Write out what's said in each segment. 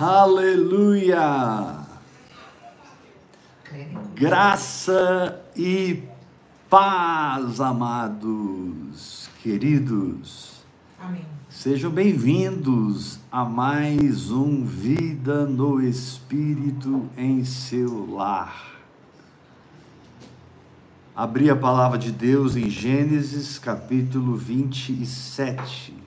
Aleluia! Graça e paz, amados, queridos. Amém. Sejam bem-vindos a mais um Vida no Espírito em seu lar. Abri a palavra de Deus em Gênesis capítulo 27.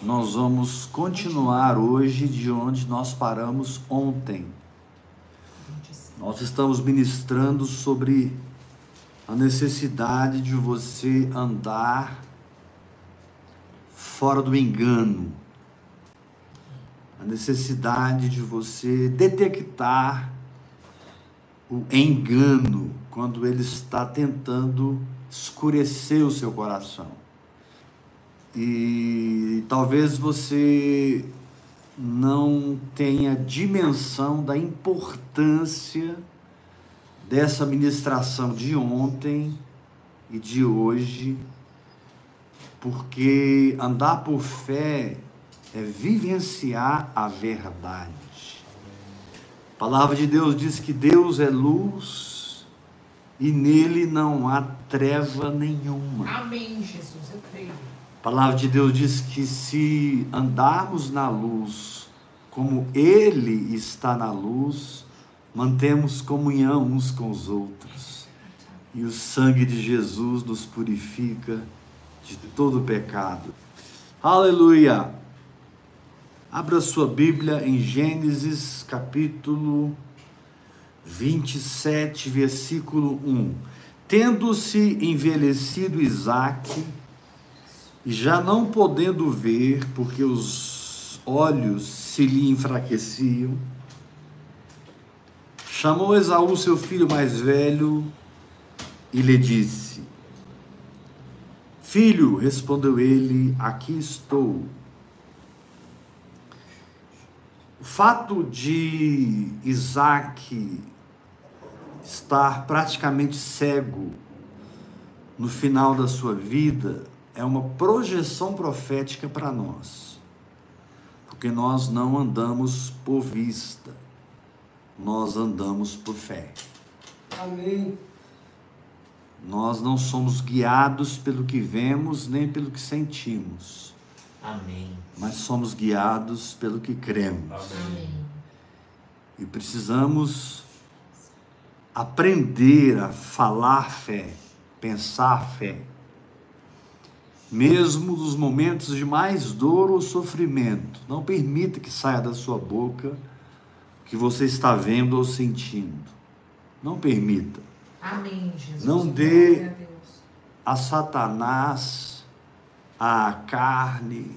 Nós vamos continuar hoje de onde nós paramos ontem. Nós estamos ministrando sobre a necessidade de você andar fora do engano, a necessidade de você detectar o engano quando ele está tentando escurecer o seu coração. E talvez você não tenha dimensão da importância dessa ministração de ontem e de hoje, porque andar por fé é vivenciar a verdade. A palavra de Deus diz que Deus é luz e nele não há treva nenhuma. Amém, Jesus, eu creio. A palavra de Deus diz que se andarmos na luz, como Ele está na luz, mantemos comunhão uns com os outros. E o sangue de Jesus nos purifica de todo pecado. Aleluia! Abra sua Bíblia em Gênesis capítulo 27, versículo 1. Tendo-se envelhecido Isaque, já não podendo ver, porque os olhos se lhe enfraqueciam, chamou Esaú, seu filho mais velho, e lhe disse: Filho, respondeu ele, aqui estou. O fato de Isaac estar praticamente cego no final da sua vida é uma projeção profética para nós. Porque nós não andamos por vista, nós andamos por fé. Amém. Nós não somos guiados pelo que vemos nem pelo que sentimos. Amém. Mas somos guiados pelo que cremos. Amém. E precisamos aprender a falar fé, pensar fé mesmo nos momentos de mais dor ou sofrimento. Não permita que saia da sua boca o que você está vendo ou sentindo. Não permita. Amém, Jesus. Não dê a Satanás, a carne,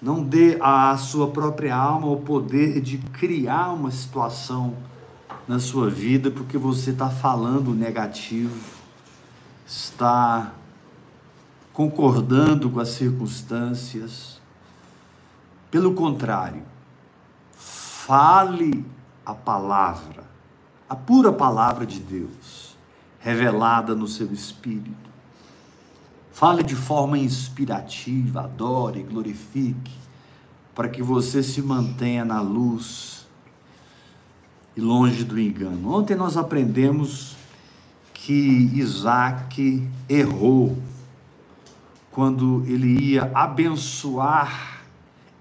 não dê à sua própria alma o poder de criar uma situação na sua vida porque você está falando negativo, está concordando com as circunstâncias. Pelo contrário, fale a palavra, a pura palavra de Deus, revelada no seu espírito. Fale de forma inspirativa, adore, glorifique, para que você se mantenha na luz e longe do engano. Ontem nós aprendemos que Isaac errou quando ele ia abençoar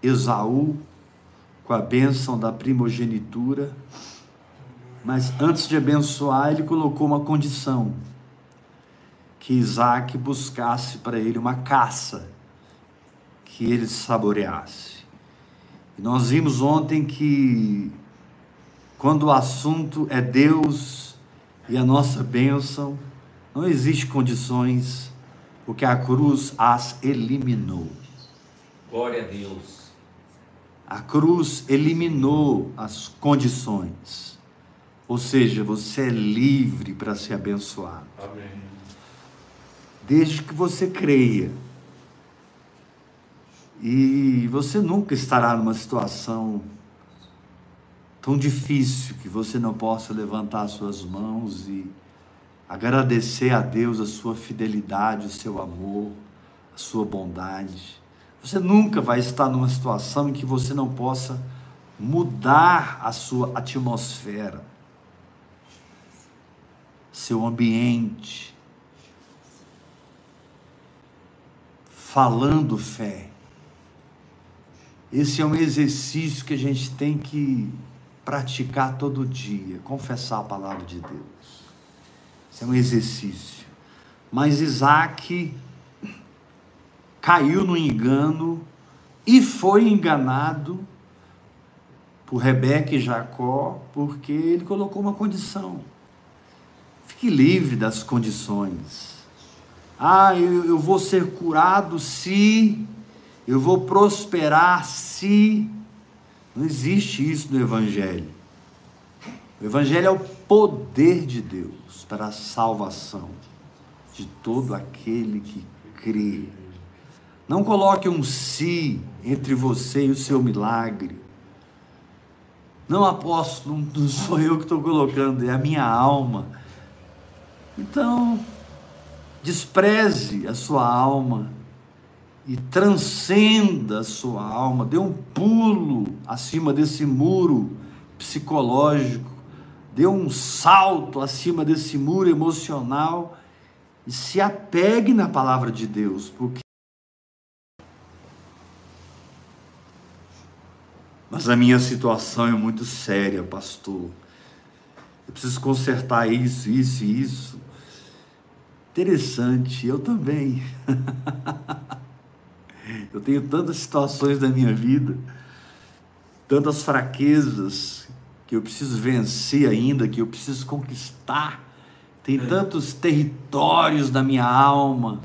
Esaú com a bênção da primogenitura, mas antes de abençoar, ele colocou uma condição: que Isaac buscasse para ele uma caça que ele saboreasse. E nós vimos ontem que quando o assunto é Deus e a nossa bênção, não existe condições porque a cruz as eliminou. Glória a Deus. A cruz eliminou as condições. Ou seja, você é livre para ser abençoado. Amém. Desde que você creia. E você nunca estará numa situação tão difícil que você não possa levantar suas mãos e agradecer a Deus a sua fidelidade, o seu amor, a sua bondade. Você nunca vai estar numa situação em que você não possa mudar a sua atmosfera, seu ambiente, falando fé. Esse é um exercício que a gente tem que praticar todo dia, confessar a palavra de Deus. Isso é um exercício. Mas Isaac caiu no engano e foi enganado por Rebeca e Jacó, porque ele colocou uma condição. Fique livre das condições. Ah, eu, eu vou ser curado se, eu vou prosperar se. Não existe isso no Evangelho. O Evangelho é o poder de Deus para a salvação de todo aquele que crê. Não coloque um si entre você e o seu milagre. Não, apóstolo, não sou eu que estou colocando, é a minha alma. Então, despreze a sua alma e transcenda a sua alma, dê um pulo acima desse muro psicológico, dê um salto acima desse muro emocional e se apegue na palavra de Deus, porque Mas a minha situação é muito séria, pastor. Eu preciso consertar isso, isso e isso. Interessante, eu também. eu tenho tantas situações da minha vida, tantas fraquezas que eu preciso vencer ainda, que eu preciso conquistar. Tem tantos territórios da minha alma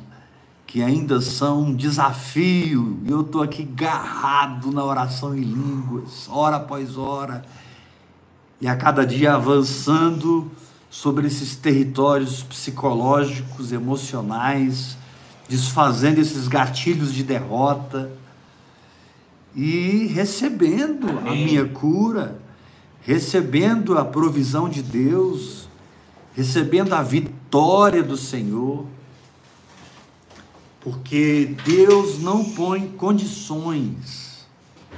que ainda são um desafio, e eu estou aqui garrado na oração em línguas, hora após hora, e a cada dia avançando sobre esses territórios psicológicos, emocionais, desfazendo esses gatilhos de derrota e recebendo Amém. a minha cura, recebendo a provisão de Deus, recebendo a vitória do Senhor porque Deus não põe condições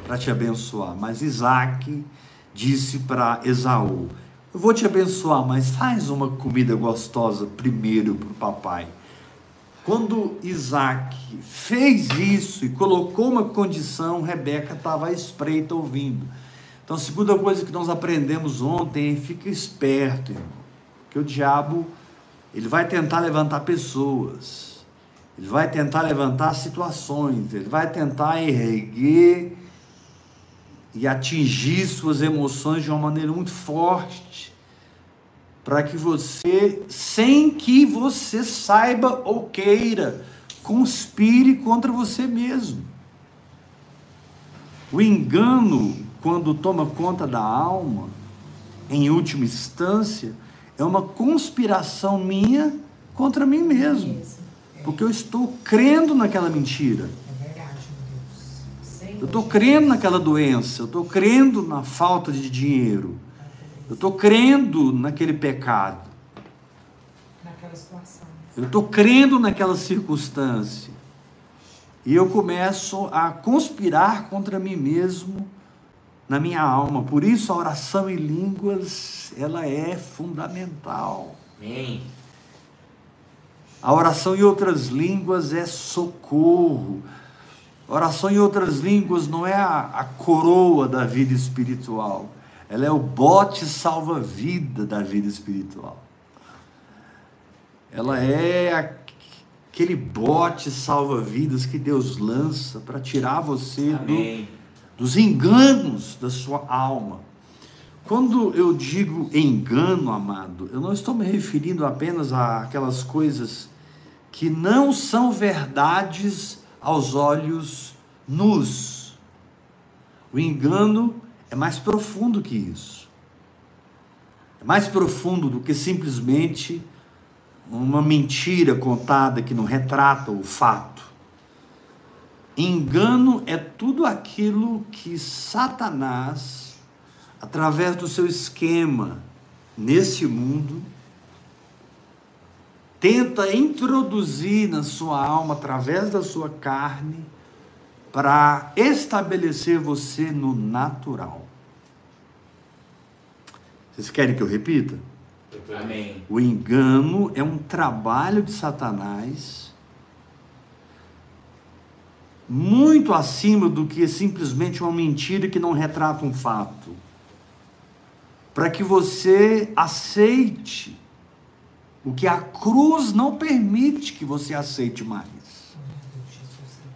para te abençoar. Mas Isaac disse para Esaú: Eu vou te abençoar, mas faz uma comida gostosa primeiro para o papai. Quando Isaac fez isso e colocou uma condição, Rebeca estava à espreita ouvindo. Então, segunda coisa que nós aprendemos ontem é fica esperto, irmão, que o diabo ele vai tentar levantar pessoas ele vai tentar levantar situações, ele vai tentar erguer e atingir suas emoções de uma maneira muito forte, para que você, sem que você saiba ou queira, conspire contra você mesmo. O engano, quando toma conta da alma, em última instância, é uma conspiração minha contra mim mesmo. Porque eu estou crendo naquela mentira. É. Eu estou crendo naquela doença, eu estou crendo na falta de dinheiro. Eu estou crendo naquele pecado. Eu estou crendo naquela circunstância. E eu começo a conspirar contra mim mesmo na minha alma. Por isso a oração em línguas, ela é fundamental. Amém. A oração em outras línguas é socorro. A oração em outras línguas não é a, a coroa da vida espiritual, ela é o bote salva-vida da vida espiritual. Ela é aquele bote salva-vidas que Deus lança para tirar você do, dos enganos da sua alma. Quando eu digo engano, amado, eu não estou me referindo apenas àquelas coisas que não são verdades aos olhos nus. O engano é mais profundo que isso. É mais profundo do que simplesmente uma mentira contada que não retrata o fato. Engano é tudo aquilo que Satanás, através do seu esquema nesse mundo, tenta introduzir na sua alma, através da sua carne, para estabelecer você no natural. Vocês querem que eu repita? Amém. O engano é um trabalho de Satanás muito acima do que simplesmente uma mentira que não retrata um fato. Para que você aceite o que a cruz não permite que você aceite mais.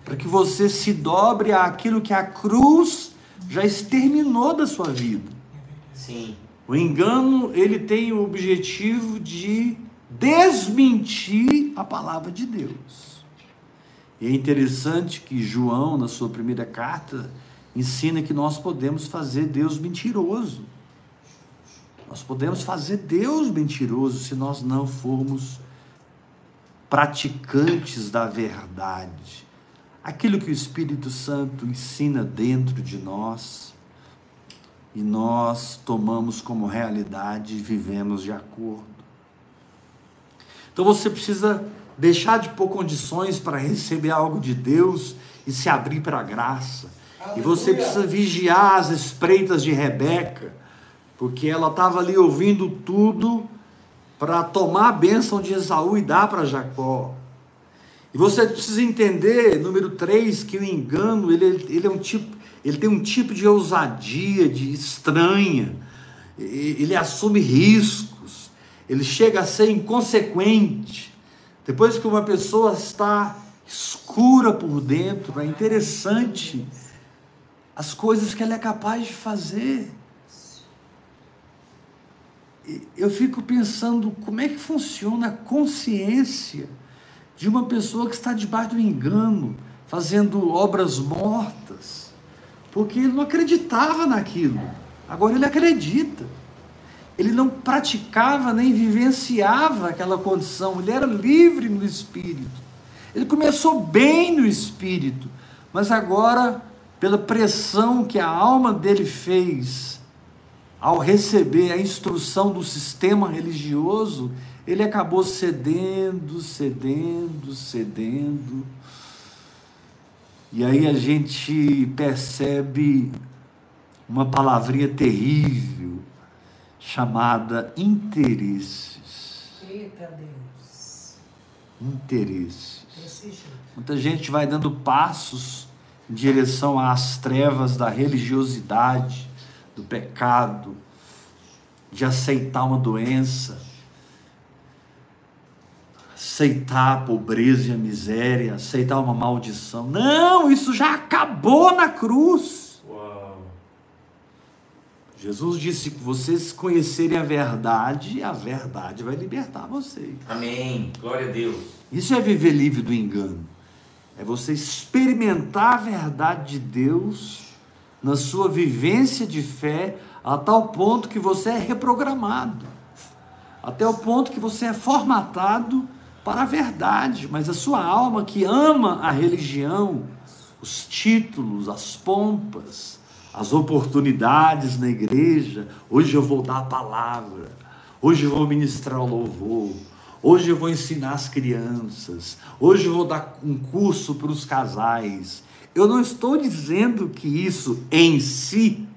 Para que você se dobre àquilo que a cruz já exterminou da sua vida. Sim. O engano, ele tem o objetivo de desmentir a palavra de Deus. E é interessante que João, na sua primeira carta, ensina que nós podemos fazer Deus mentiroso. Nós podemos fazer Deus mentiroso se nós não formos praticantes da verdade. Aquilo que o Espírito Santo ensina dentro de nós e nós tomamos como realidade e vivemos de acordo. Então você precisa deixar de pôr condições para receber algo de Deus e se abrir para a graça. Aleluia. E você precisa vigiar as espreitas de Rebeca, porque ela estava ali ouvindo tudo para tomar a bênção de Esaú e dar para Jacó. E você precisa entender, número 3, que o engano ele, ele é um tipo ele tem um tipo de ousadia, de estranha, ele assume riscos, ele chega a ser inconsequente. Depois que uma pessoa está escura por dentro, é interessante as coisas que ela é capaz de fazer. Eu fico pensando como é que funciona a consciência de uma pessoa que está debaixo do engano, fazendo obras mortas porque ele não acreditava naquilo. Agora ele acredita. Ele não praticava nem vivenciava aquela condição, ele era livre no espírito. Ele começou bem no espírito, mas agora, pela pressão que a alma dele fez ao receber a instrução do sistema religioso, ele acabou cedendo, cedendo, cedendo. E aí a gente percebe uma palavrinha terrível chamada interesses. Eita Deus. Interesses. Muita gente vai dando passos em direção às trevas da religiosidade, do pecado, de aceitar uma doença aceitar a pobreza e a miséria, aceitar uma maldição. Não, isso já acabou na cruz. Jesus disse que vocês conhecerem a verdade, a verdade vai libertar vocês. Amém. Glória a Deus. Isso é viver livre do engano. É você experimentar a verdade de Deus na sua vivência de fé a tal ponto que você é reprogramado. Até o ponto que você é formatado para a verdade, mas a sua alma que ama a religião, os títulos, as pompas, as oportunidades na igreja, hoje eu vou dar a palavra, hoje eu vou ministrar o louvor, hoje eu vou ensinar as crianças, hoje eu vou dar um curso para os casais. Eu não estou dizendo que isso em si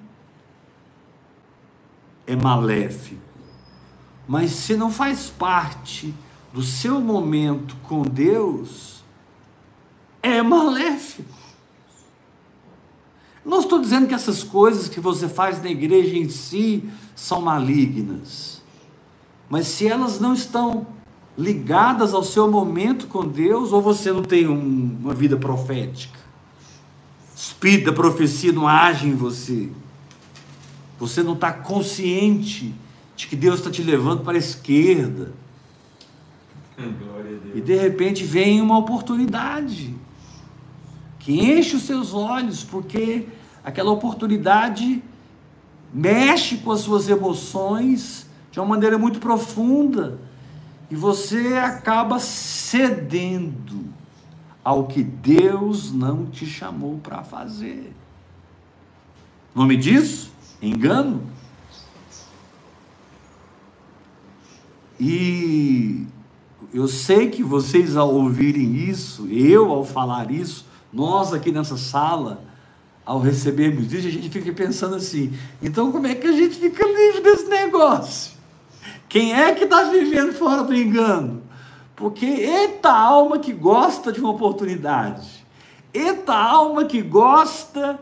é maléfico, mas se não faz parte do seu momento com Deus é maléfico. Não estou dizendo que essas coisas que você faz na igreja em si são malignas, mas se elas não estão ligadas ao seu momento com Deus, ou você não tem um, uma vida profética, espírito da profecia não age em você, você não está consciente de que Deus está te levando para a esquerda, e de repente vem uma oportunidade que enche os seus olhos, porque aquela oportunidade mexe com as suas emoções de uma maneira muito profunda e você acaba cedendo ao que Deus não te chamou para fazer. Nome disso? Engano. E eu sei que vocês ao ouvirem isso, eu ao falar isso, Nós aqui nessa sala, ao recebermos isso, a gente fica pensando assim: então como é que a gente fica livre desse negócio? Quem é que está vivendo fora do engano? Porque eita alma que gosta de uma oportunidade, eita alma que gosta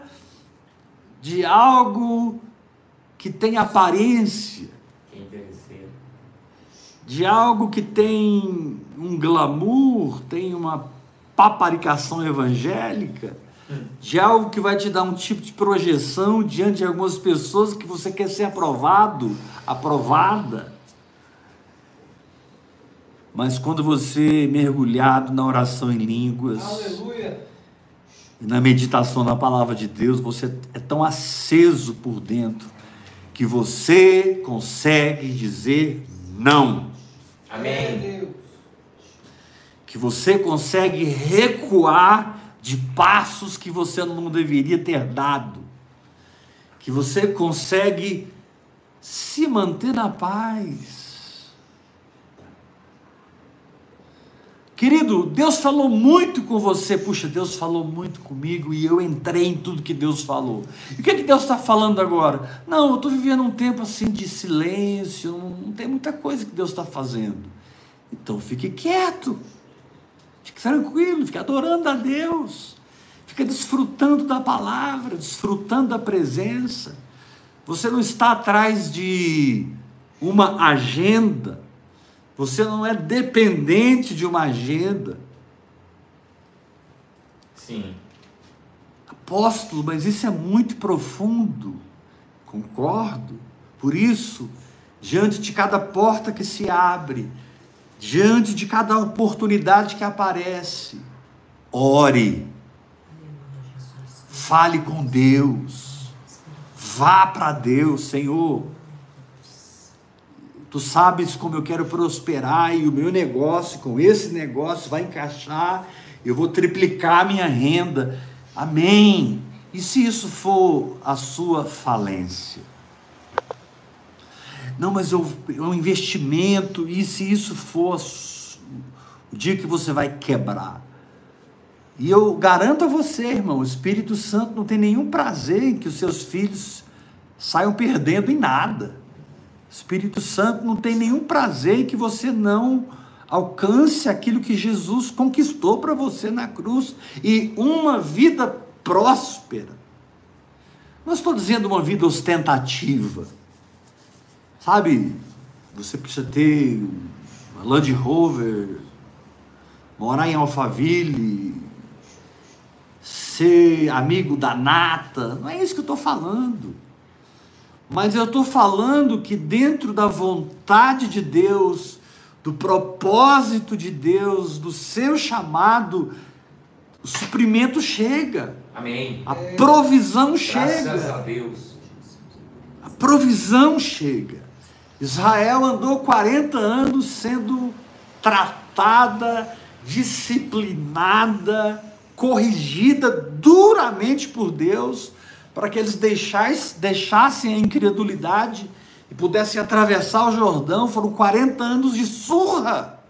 de algo que tem aparência, de algo que tem um glamour, tem uma paparicação evangélica, de algo que vai te dar um tipo de projeção diante de algumas pessoas que você quer ser aprovado, aprovada. Mas quando você mergulhado na oração em línguas, Aleluia. e na meditação na palavra de Deus, você é tão aceso por dentro que você consegue dizer não, Amém. Que você consegue recuar de passos que você não deveria ter dado, que você consegue se manter na paz. Querido, Deus falou muito com você. Puxa, Deus falou muito comigo e eu entrei em tudo que Deus falou. E o que, é que Deus está falando agora? Não, eu estou vivendo um tempo assim de silêncio, não tem muita coisa que Deus está fazendo. Então fique quieto, fique tranquilo, fique adorando a Deus, fique desfrutando da palavra, desfrutando da presença. Você não está atrás de uma agenda. Você não é dependente de uma agenda. Sim. Apóstolo, mas isso é muito profundo. Concordo. Por isso, diante de cada porta que se abre, diante de cada oportunidade que aparece, ore. Fale com Deus. Vá para Deus, Senhor. Tu sabes como eu quero prosperar e o meu negócio, com esse negócio, vai encaixar. Eu vou triplicar a minha renda. Amém. E se isso for a sua falência? Não, mas eu, é um investimento. E se isso for o dia que você vai quebrar? E eu garanto a você, irmão, o Espírito Santo não tem nenhum prazer em que os seus filhos saiam perdendo em nada. Espírito Santo não tem nenhum prazer em que você não alcance aquilo que Jesus conquistou para você na cruz e uma vida próspera. Não estou dizendo uma vida ostentativa. Sabe, você precisa ter uma Land Rover, morar em Alphaville, ser amigo da nata. Não é isso que eu estou falando. Mas eu estou falando que dentro da vontade de Deus, do propósito de Deus, do seu chamado, o suprimento chega. Amém. A provisão Graças chega. a Deus. A provisão chega. Israel andou 40 anos sendo tratada, disciplinada, corrigida duramente por Deus para que eles deixassem, deixassem a incredulidade e pudessem atravessar o Jordão. Foram 40 anos de surra.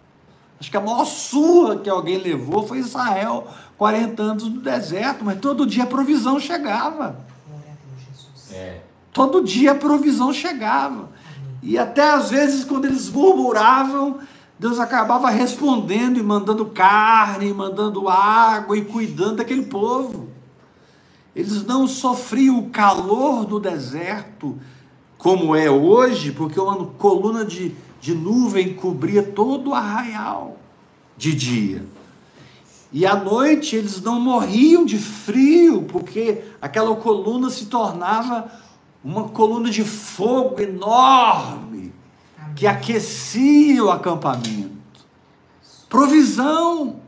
Acho que a maior surra que alguém levou foi Israel, 40 anos no deserto, mas todo dia a provisão chegava. É. Todo dia a provisão chegava. E até às vezes, quando eles murmuravam, Deus acabava respondendo e mandando carne, mandando água e cuidando daquele povo. Eles não sofriam o calor do deserto como é hoje, porque uma coluna de, de nuvem cobria todo o arraial de dia. E à noite eles não morriam de frio, porque aquela coluna se tornava uma coluna de fogo enorme que aquecia o acampamento. Provisão.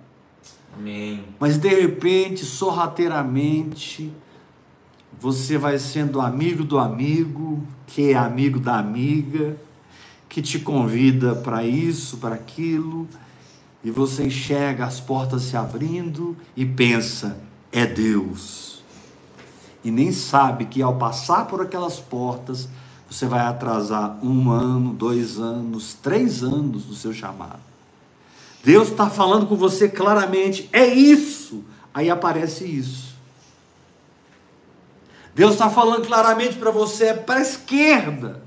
Amém. Mas de repente, sorrateiramente, você vai sendo amigo do amigo, que é amigo da amiga, que te convida para isso, para aquilo, e você enxerga as portas se abrindo e pensa: é Deus. E nem sabe que ao passar por aquelas portas, você vai atrasar um ano, dois anos, três anos do seu chamado. Deus está falando com você claramente: é isso. Aí aparece isso. Deus está falando claramente para você, é para a esquerda.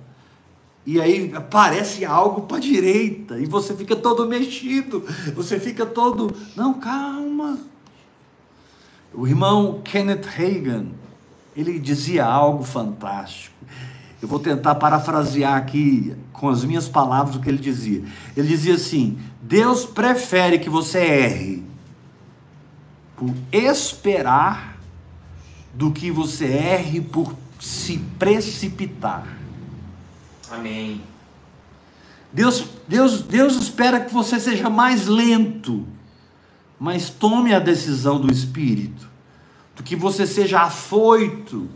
E aí aparece algo para a direita. E você fica todo mexido. Você fica todo. Não, calma. O irmão Kenneth Reagan, ele dizia algo fantástico. Eu vou tentar parafrasear aqui com as minhas palavras o que ele dizia. Ele dizia assim: Deus prefere que você erre por esperar do que você erre por se precipitar. Amém. Deus, Deus, Deus espera que você seja mais lento, mas tome a decisão do Espírito, que você seja afoito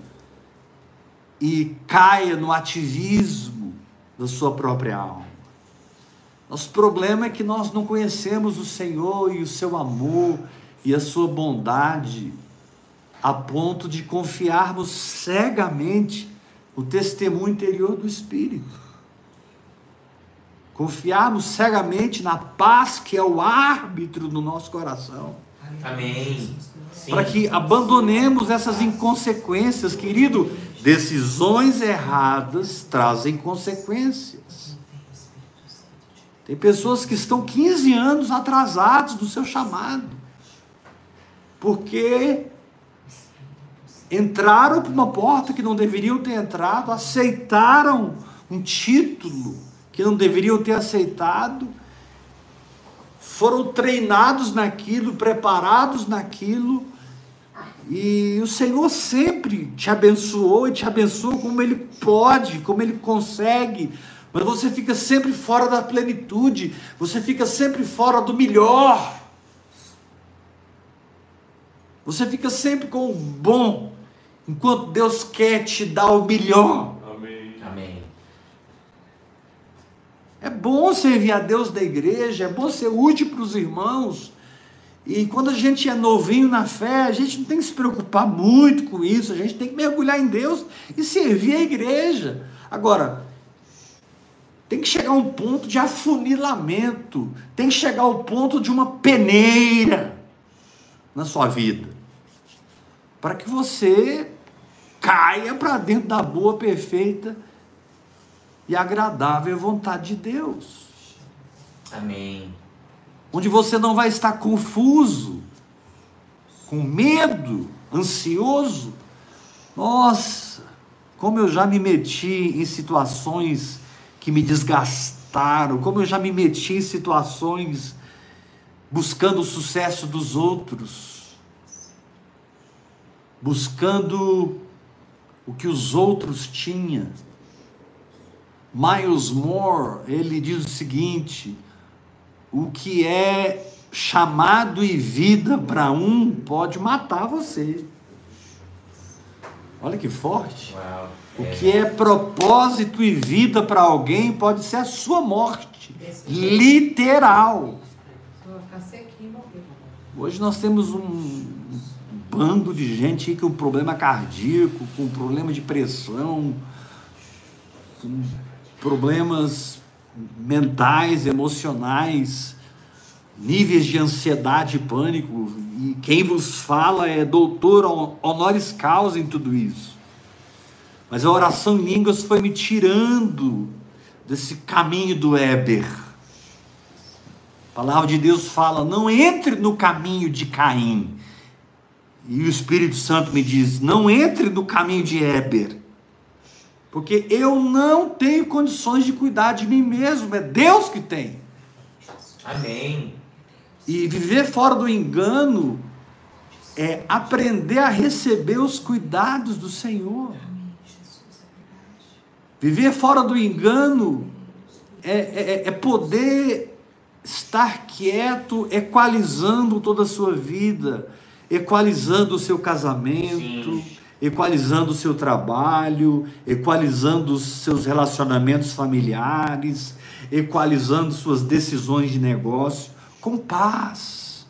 e caia no ativismo da sua própria alma. Nosso problema é que nós não conhecemos o Senhor e o seu amor e a sua bondade a ponto de confiarmos cegamente o testemunho interior do Espírito. Confiarmos cegamente na paz que é o árbitro do nosso coração. Amém. Para que abandonemos essas inconsequências, querido. Decisões erradas trazem consequências. Tem pessoas que estão 15 anos atrasados do seu chamado. Porque entraram por uma porta que não deveriam ter entrado, aceitaram um título que não deveriam ter aceitado, foram treinados naquilo, preparados naquilo, e o Senhor sempre te abençoou e te abençoa como Ele pode, como Ele consegue, mas você fica sempre fora da plenitude, você fica sempre fora do melhor. Você fica sempre com o bom, enquanto Deus quer te dar o melhor. É bom servir a Deus da igreja, é bom ser útil para os irmãos. E quando a gente é novinho na fé, a gente não tem que se preocupar muito com isso, a gente tem que mergulhar em Deus e servir a igreja. Agora, tem que chegar um ponto de afunilamento, tem que chegar ao ponto de uma peneira na sua vida, para que você caia para dentro da boa, perfeita e agradável vontade de Deus. Amém. Onde você não vai estar confuso, com medo, ansioso. Nossa, como eu já me meti em situações que me desgastaram, como eu já me meti em situações buscando o sucesso dos outros, buscando o que os outros tinham. Miles Moore, ele diz o seguinte: o que é chamado e vida para um pode matar você. Olha que forte. Uau. O que é propósito e vida para alguém pode ser a sua morte. Literal. Vou ficar sequinho e morrer. Hoje nós temos um bando de gente aí com problema cardíaco, com problema de pressão, com problemas mentais, emocionais, níveis de ansiedade e pânico. E quem vos fala é doutor honoris causa em tudo isso. Mas a oração em línguas foi me tirando desse caminho do Éber. A palavra de Deus fala: não entre no caminho de Caim. E o Espírito Santo me diz: não entre no caminho de Éber. Porque eu não tenho condições de cuidar de mim mesmo, é Deus que tem. Amém. E viver fora do engano é aprender a receber os cuidados do Senhor. Viver fora do engano é, é, é poder estar quieto, equalizando toda a sua vida, equalizando o seu casamento, Sim. Equalizando o seu trabalho, equalizando os seus relacionamentos familiares, equalizando suas decisões de negócio com paz.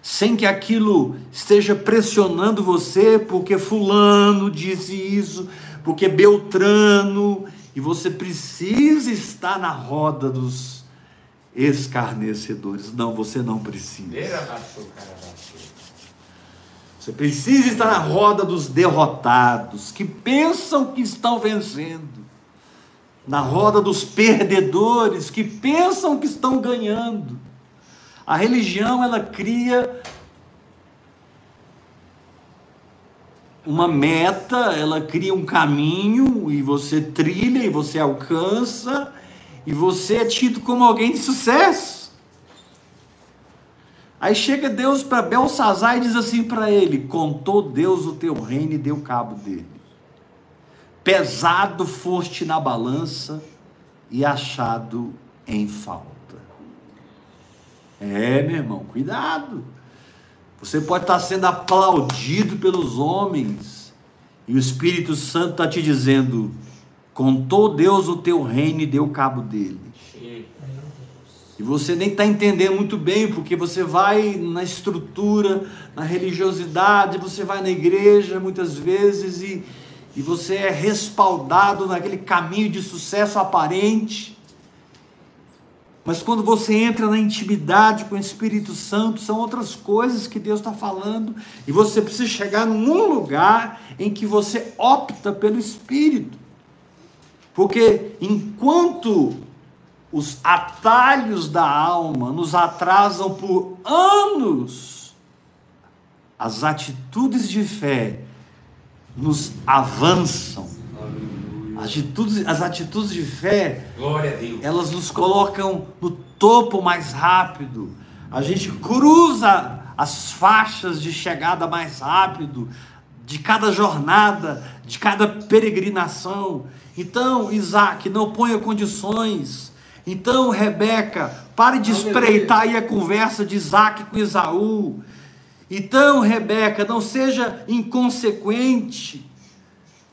Sem que aquilo esteja pressionando você, porque Fulano disse isso, porque Beltrano, e você precisa estar na roda dos escarnecedores. Não, você não precisa. Você precisa estar na roda dos derrotados, que pensam que estão vencendo. Na roda dos perdedores, que pensam que estão ganhando. A religião, ela cria uma meta, ela cria um caminho e você trilha e você alcança e você é tido como alguém de sucesso. Aí chega Deus para Belsazar e diz assim para ele: Contou Deus o teu reino e deu cabo dele. Pesado foste na balança e achado em falta. É, meu irmão, cuidado. Você pode estar sendo aplaudido pelos homens, e o Espírito Santo está te dizendo: contou Deus o teu reino e deu cabo dele. E você nem está entendendo muito bem, porque você vai na estrutura, na religiosidade, você vai na igreja muitas vezes e, e você é respaldado naquele caminho de sucesso aparente. Mas quando você entra na intimidade com o Espírito Santo, são outras coisas que Deus está falando, e você precisa chegar num lugar em que você opta pelo Espírito. Porque enquanto os atalhos da alma nos atrasam por anos, as atitudes de fé nos avançam as atitudes, as atitudes de fé, elas nos colocam no topo mais rápido. A gente cruza as faixas de chegada mais rápido, de cada jornada, de cada peregrinação. Então, Isaac, não ponha condições. Então, Rebeca, pare de espreitar aí a conversa de Isaac com Isaú. Então, Rebeca, não seja inconsequente.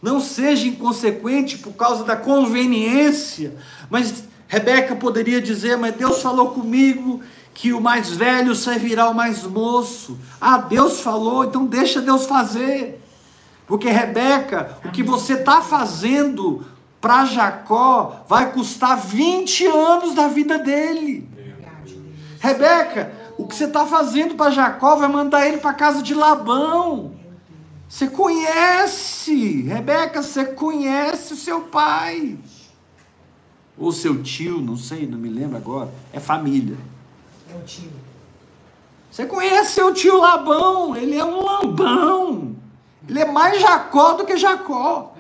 Não seja inconsequente por causa da conveniência. Mas Rebeca poderia dizer: Mas Deus falou comigo que o mais velho servirá ao mais moço. Ah, Deus falou, então deixa Deus fazer. Porque Rebeca, o que você está fazendo para Jacó vai custar 20 anos da vida dele. Rebeca, o que você está fazendo para Jacó vai mandar ele para a casa de Labão. Você conhece, Rebeca, você conhece o seu pai. Ou seu tio, não sei, não me lembro agora. É família. É o tio. Você conhece seu tio Labão, ele é um lambão. Ele é mais Jacó do que Jacó.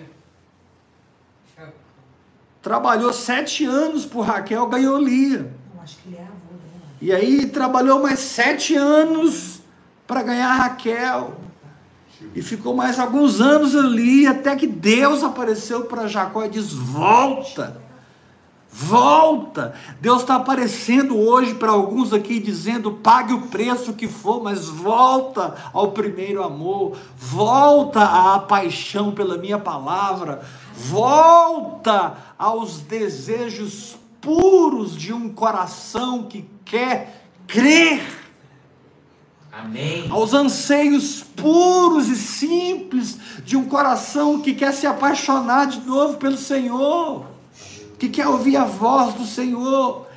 Trabalhou sete anos por Raquel, ganhou Lia. Eu acho que ele é avô dela. E aí trabalhou mais sete anos para ganhar Raquel. E ficou mais alguns anos ali, até que Deus apareceu para Jacó e diz: Volta, volta. Deus está aparecendo hoje para alguns aqui, dizendo: Pague o preço que for, mas volta ao primeiro amor, volta à paixão pela minha palavra, volta aos desejos puros de um coração que quer crer Amém. Aos anseios puros e simples de um coração que quer se apaixonar de novo pelo Senhor, que quer ouvir a voz do Senhor,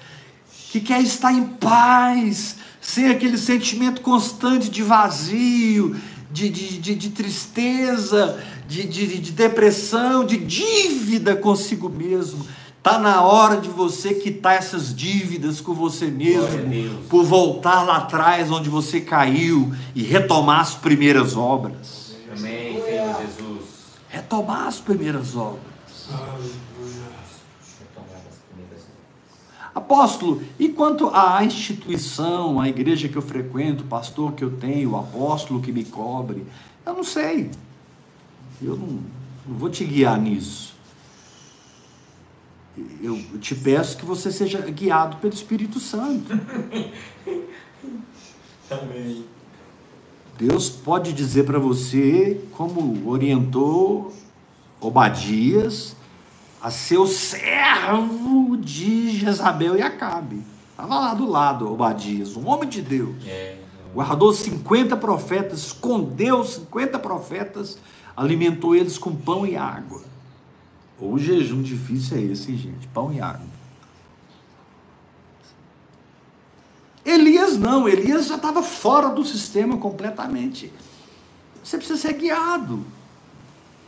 que quer estar em paz, sem aquele sentimento constante de vazio, de, de, de, de tristeza, de, de, de depressão, de dívida consigo mesmo Está na hora de você quitar essas dívidas com você mesmo, por voltar lá atrás onde você caiu e retomar as primeiras obras. Amém, Senhor Jesus. Retomar as primeiras obras. Apóstolo, e quanto à instituição, à igreja que eu frequento, o pastor que eu tenho, o apóstolo que me cobre, eu não sei. Eu não, não vou te guiar nisso eu te peço que você seja guiado pelo Espírito Santo. Amém. Deus pode dizer para você, como orientou Obadias, a seu servo de Jezabel e Acabe. Estava lá do lado, Obadias, um homem de Deus. É. Guardou 50 profetas, escondeu 50 profetas, alimentou eles com pão e água. O jejum difícil é esse, gente, pão e água. Elias não, Elias já estava fora do sistema completamente. Você precisa ser guiado.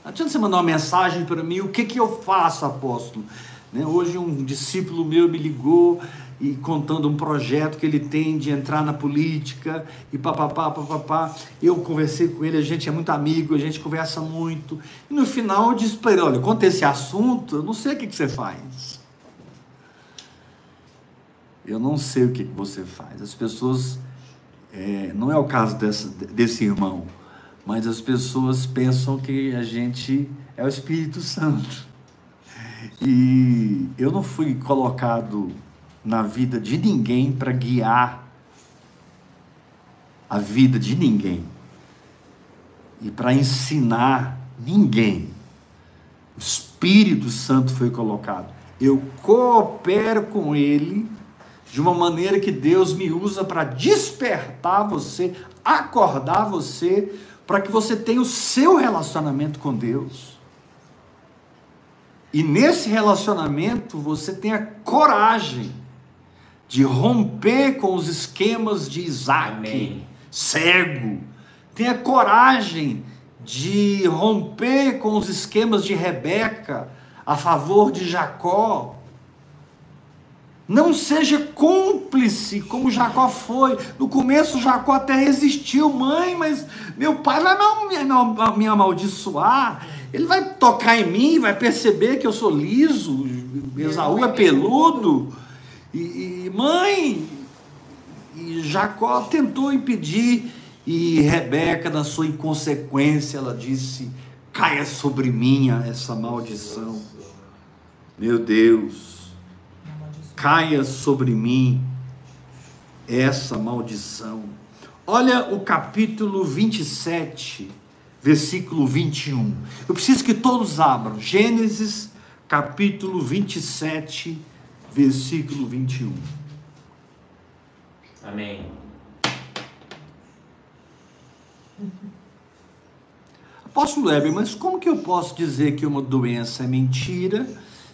Não adianta você mandar uma mensagem para mim, o que, que eu faço, apóstolo? Né? Hoje um discípulo meu me ligou e contando um projeto que ele tem de entrar na política e papapá, papapá. Eu conversei com ele, a gente é muito amigo, a gente conversa muito. E no final eu disse para ele, olha, conta esse assunto, eu não sei o que, que você faz. Eu não sei o que, que você faz. As pessoas, é, não é o caso dessa, desse irmão, mas as pessoas pensam que a gente é o Espírito Santo. E eu não fui colocado na vida de ninguém para guiar a vida de ninguém e para ensinar ninguém. O Espírito Santo foi colocado. Eu coopero com Ele de uma maneira que Deus me usa para despertar você, acordar você, para que você tenha o seu relacionamento com Deus. E nesse relacionamento você tenha coragem de romper com os esquemas de Isaac, Amém. cego. Tenha coragem de romper com os esquemas de Rebeca a favor de Jacó. Não seja cúmplice como Jacó foi. No começo, Jacó até resistiu, mãe, mas meu pai vai me, me amaldiçoar. Ele vai tocar em mim, vai perceber que eu sou liso, Esaú é peludo. E, e mãe, e Jacó tentou impedir, e Rebeca, na sua inconsequência, ela disse: caia sobre mim essa maldição. Meu Deus, caia sobre mim essa maldição. Olha o capítulo 27, versículo 21. Eu preciso que todos abram. Gênesis, capítulo 27, versículo 21. Amém. Apóstolo Weber, mas como que eu posso dizer que uma doença é mentira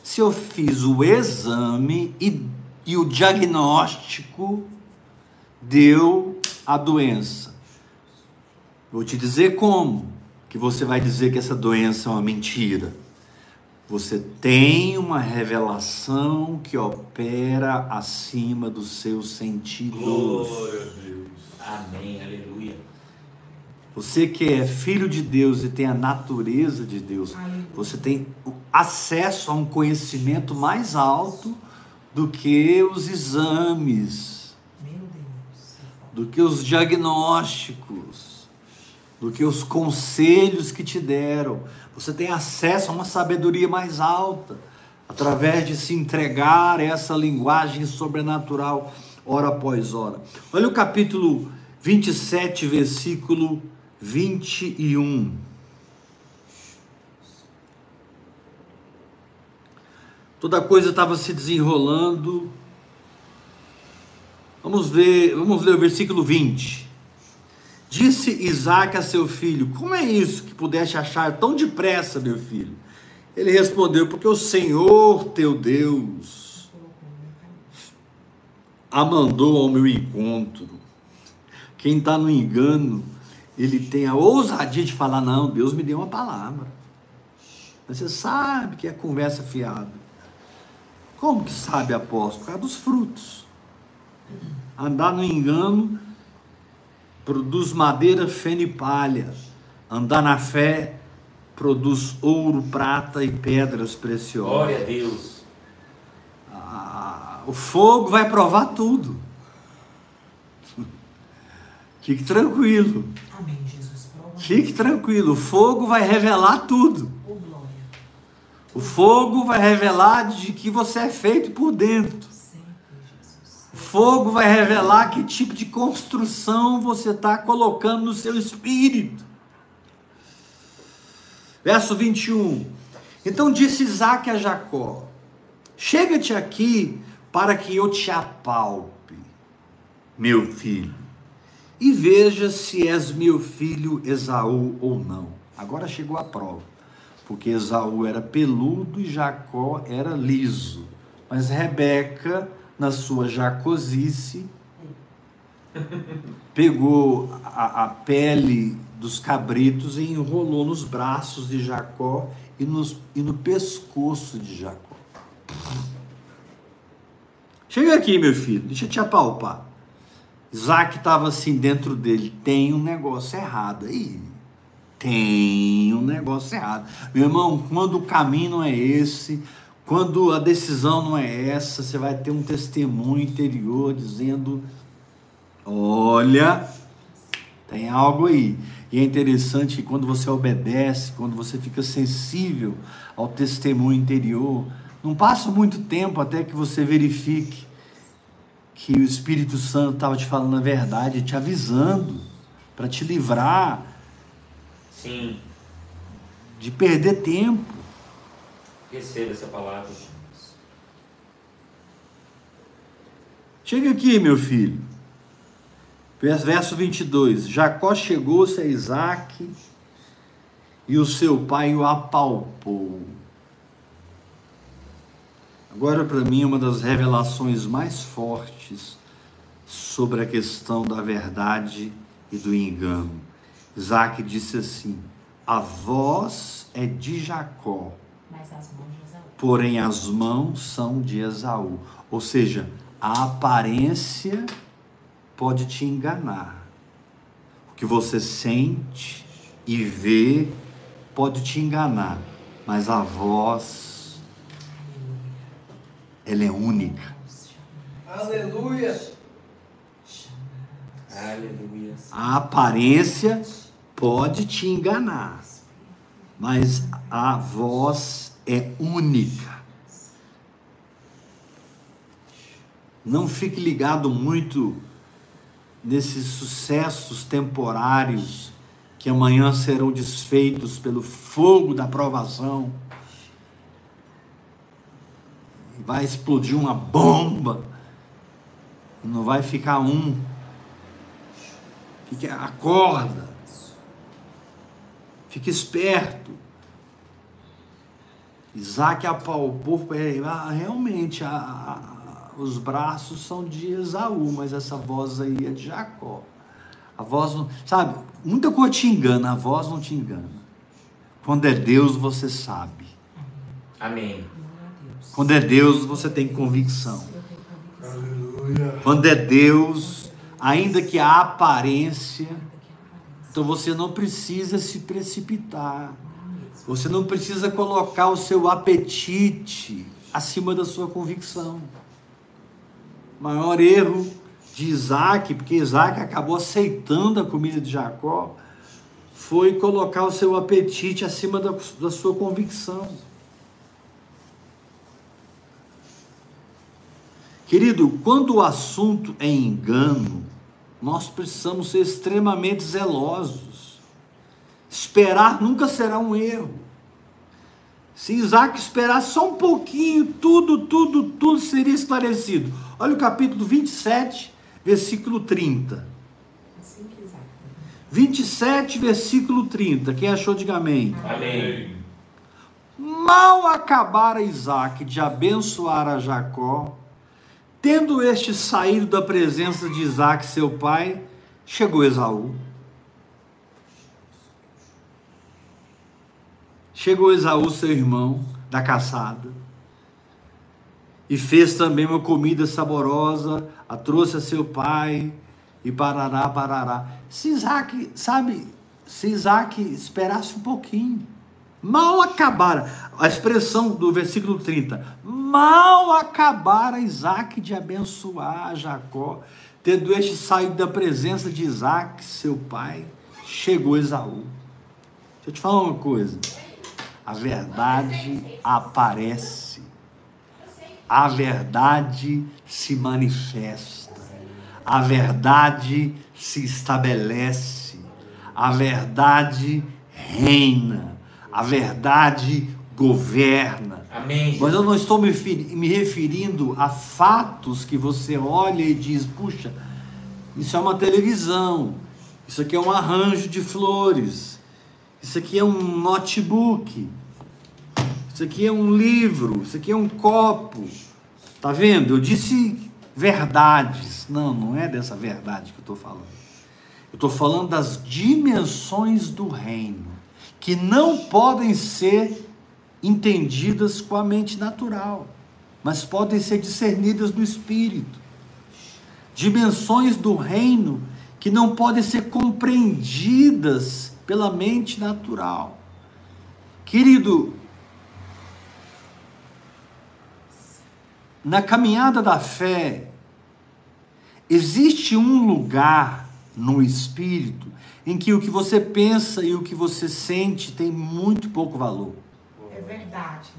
se eu fiz o exame e, e o diagnóstico deu a doença? Vou te dizer como que você vai dizer que essa doença é uma mentira. Você tem uma revelação que opera acima dos seus sentidos. Glória a Deus. Amém. Aleluia. Você que é filho de Deus e tem a natureza de Deus, Aleluia. você tem acesso a um conhecimento mais alto do que os exames, Meu Deus. do que os diagnósticos, do que os conselhos que te deram. Você tem acesso a uma sabedoria mais alta através de se entregar a essa linguagem sobrenatural hora após hora. Olha o capítulo 27, versículo 21. Toda coisa estava se desenrolando. Vamos ver, vamos ler o versículo 20. Disse Isaac a seu filho: Como é isso que pudeste achar tão depressa, meu filho? Ele respondeu: Porque o Senhor teu Deus a mandou ao meu encontro. Quem está no engano, ele tem a ousadia de falar: Não, Deus me deu uma palavra. Mas você sabe que é conversa fiada. Como que sabe, apóstolo? Por causa dos frutos. Andar no engano produz madeira, feno e palha. Andar na fé produz ouro, prata e pedras preciosas. Glória a Deus. Ah, o fogo vai provar tudo. Fique tranquilo. Amém, Jesus. Prova. Fique tranquilo. O fogo vai revelar tudo. Glória. O fogo vai revelar de que você é feito por dentro. Fogo vai revelar que tipo de construção você está colocando no seu espírito. Verso 21. Então disse Isaac a Jacó: Chega-te aqui para que eu te apalpe, meu filho, e veja se és meu filho Esaú ou não. Agora chegou a prova, porque Esaú era peludo e Jacó era liso. Mas Rebeca, na sua jacosice, pegou a, a pele dos cabritos e enrolou nos braços de Jacó e, nos, e no pescoço de Jacó. Chega aqui, meu filho, deixa eu te apalpar. Isaac estava assim dentro dele. Tem um negócio errado aí. Tem um negócio errado. Meu irmão, quando o caminho não é esse, quando a decisão não é essa, você vai ter um testemunho interior dizendo: Olha, tem algo aí. E é interessante que quando você obedece, quando você fica sensível ao testemunho interior, não passa muito tempo até que você verifique que o Espírito Santo estava te falando a verdade, te avisando para te livrar Sim. de perder tempo. Receba essa palavra. Chega aqui, meu filho. Verso 22. Jacó chegou-se a Isaac e o seu pai o apalpou. Agora, para mim, uma das revelações mais fortes sobre a questão da verdade e do engano. Isaac disse assim: A voz é de Jacó, Mas as mãos de Esaú. porém as mãos são de Esaú. Ou seja, a aparência pode te enganar. O que você sente e vê pode te enganar, mas a voz ela é única. Aleluia. Aleluia. A aparência pode te enganar, mas a voz é única. Não fique ligado muito nesses sucessos temporários que amanhã serão desfeitos pelo fogo da provação. Vai explodir uma bomba. Não vai ficar um. Fique, acorda. Fique esperto. Isaac apalpou, ah, realmente, a, a, os braços são de Esaú, mas essa voz aí é de Jacó. A voz não, sabe, muita coisa te engana, a voz não te engana. Quando é Deus, você sabe. Amém. Quando é Deus, você tem convicção. Aleluia. Quando é Deus, Ainda que a aparência então você não precisa se precipitar. Você não precisa colocar o seu apetite acima da sua convicção. O maior erro de Isaac, porque Isaac acabou aceitando a comida de Jacó, foi colocar o seu apetite acima da, da sua convicção. Querido, quando o assunto é engano, nós precisamos ser extremamente zelosos. Esperar nunca será um erro. Se Isaac esperasse só um pouquinho, tudo, tudo, tudo seria esclarecido. Olha o capítulo 27, versículo 30. Assim que Isaac 27, versículo 30. Quem achou, diga amém. Amém. Mal acabara Isaac de abençoar a Jacó, tendo este saído da presença de Isaac, seu pai, chegou Esaú. Chegou Esaú, seu irmão, da caçada, e fez também uma comida saborosa, a trouxe a seu pai, e parará, parará. Se Isaac, sabe, se Isaac esperasse um pouquinho, mal acabara, a expressão do versículo 30, mal acabara Isaac de abençoar Jacó, tendo este saído da presença de Isaac, seu pai, chegou Esaú. Deixa eu te falar uma coisa. A verdade aparece. A verdade se manifesta. A verdade se estabelece. A verdade reina. A verdade governa. Amém. Mas eu não estou me, me referindo a fatos que você olha e diz: puxa, isso é uma televisão, isso aqui é um arranjo de flores, isso aqui é um notebook, isso aqui é um livro, isso aqui é um copo. Tá vendo? Eu disse verdades. Não, não é dessa verdade que eu estou falando. Eu estou falando das dimensões do reino, que não podem ser entendidas com a mente natural, mas podem ser discernidas no espírito. Dimensões do reino que não podem ser compreendidas pela mente natural. Querido, na caminhada da fé, existe um lugar no espírito em que o que você pensa e o que você sente tem muito pouco valor. É verdade.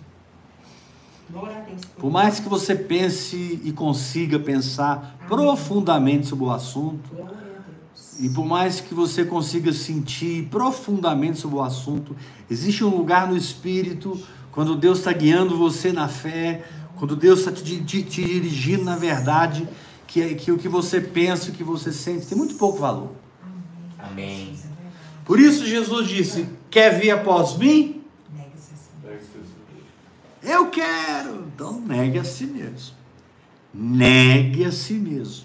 Por mais que você pense e consiga pensar profundamente sobre o assunto. E por mais que você consiga sentir profundamente sobre o assunto, existe um lugar no espírito quando Deus está guiando você na fé, quando Deus está te, te- te dirigindo na verdade, que, é- que o que você pensa, o que você sente tem muito pouco valor. Amém. Por isso Jesus disse: Quer vir após mim? Negue-se. Eu quero. Então negue a si mesmo. Negue a si mesmo.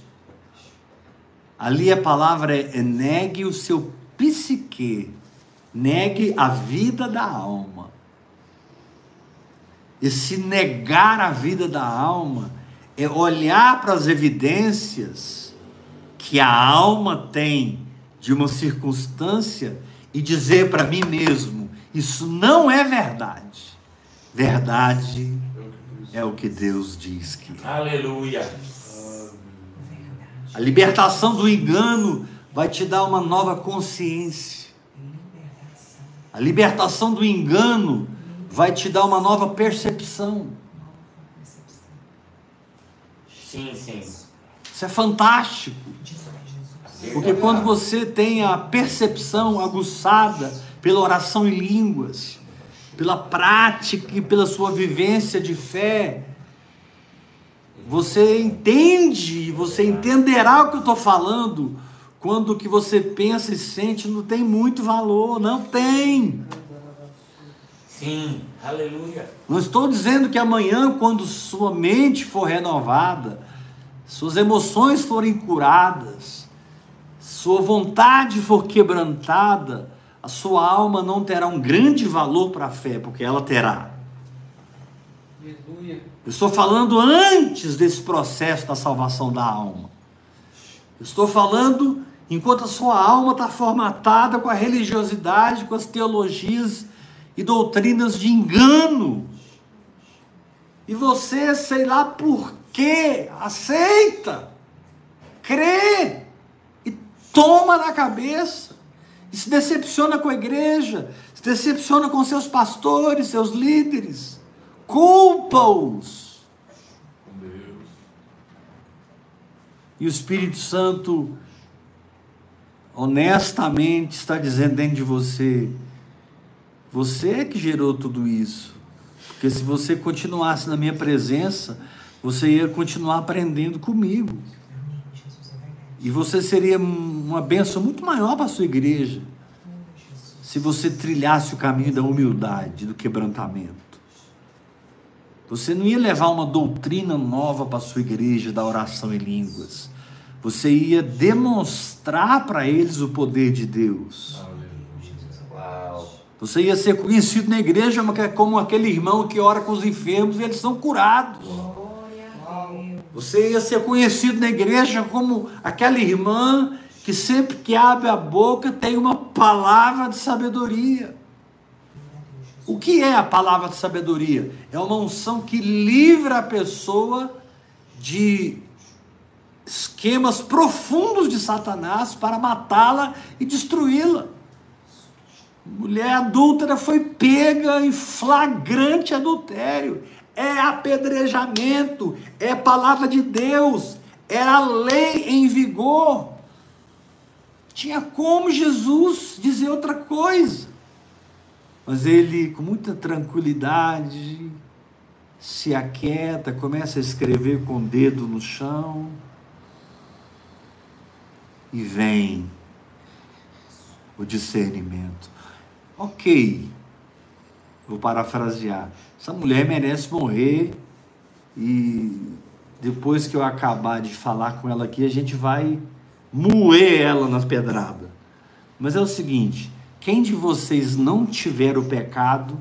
Ali a palavra é, é negue o seu psique. Negue a vida da alma. Esse negar a vida da alma é olhar para as evidências que a alma tem de uma circunstância e dizer para mim mesmo: isso não é verdade. Verdade é o que Deus diz que é. Aleluia. A libertação do engano vai te dar uma nova consciência. A libertação do engano vai te dar uma nova percepção. Sim, sim. Isso é fantástico. Porque quando você tem a percepção aguçada pela oração em línguas, pela prática e pela sua vivência de fé, você entende, você entenderá o que eu estou falando, quando o que você pensa e sente não tem muito valor, não tem. Sim. Aleluia. Não estou dizendo que amanhã, quando sua mente for renovada, suas emoções forem curadas, sua vontade for quebrantada, a sua alma não terá um grande valor para a fé, porque ela terá. Aleluia. Eu estou falando antes desse processo da salvação da alma. Eu estou falando enquanto a sua alma está formatada com a religiosidade, com as teologias e doutrinas de engano. E você, sei lá por quê, aceita, crê e toma na cabeça. E se decepciona com a igreja, se decepciona com seus pastores, seus líderes. Culpa-os. E o Espírito Santo, honestamente, está dizendo dentro de você: você é que gerou tudo isso. Porque se você continuasse na minha presença, você ia continuar aprendendo comigo. E você seria uma benção muito maior para a sua igreja se você trilhasse o caminho da humildade, do quebrantamento. Você não ia levar uma doutrina nova para sua igreja da oração em línguas. Você ia demonstrar para eles o poder de Deus. Você ia ser conhecido na igreja como aquele irmão que ora com os enfermos e eles são curados. Você ia ser conhecido na igreja como aquela irmã que sempre que abre a boca tem uma palavra de sabedoria. O que é a palavra de sabedoria? É uma unção que livra a pessoa de esquemas profundos de Satanás para matá-la e destruí-la. Mulher adúltera foi pega em flagrante adultério. É apedrejamento, é palavra de Deus, é a lei em vigor. Tinha como Jesus dizer outra coisa. Mas ele, com muita tranquilidade, se aquieta, começa a escrever com o dedo no chão. E vem o discernimento. Ok, vou parafrasear. Essa mulher merece morrer e depois que eu acabar de falar com ela aqui, a gente vai moer ela nas pedradas. Mas é o seguinte: quem de vocês não tiver o pecado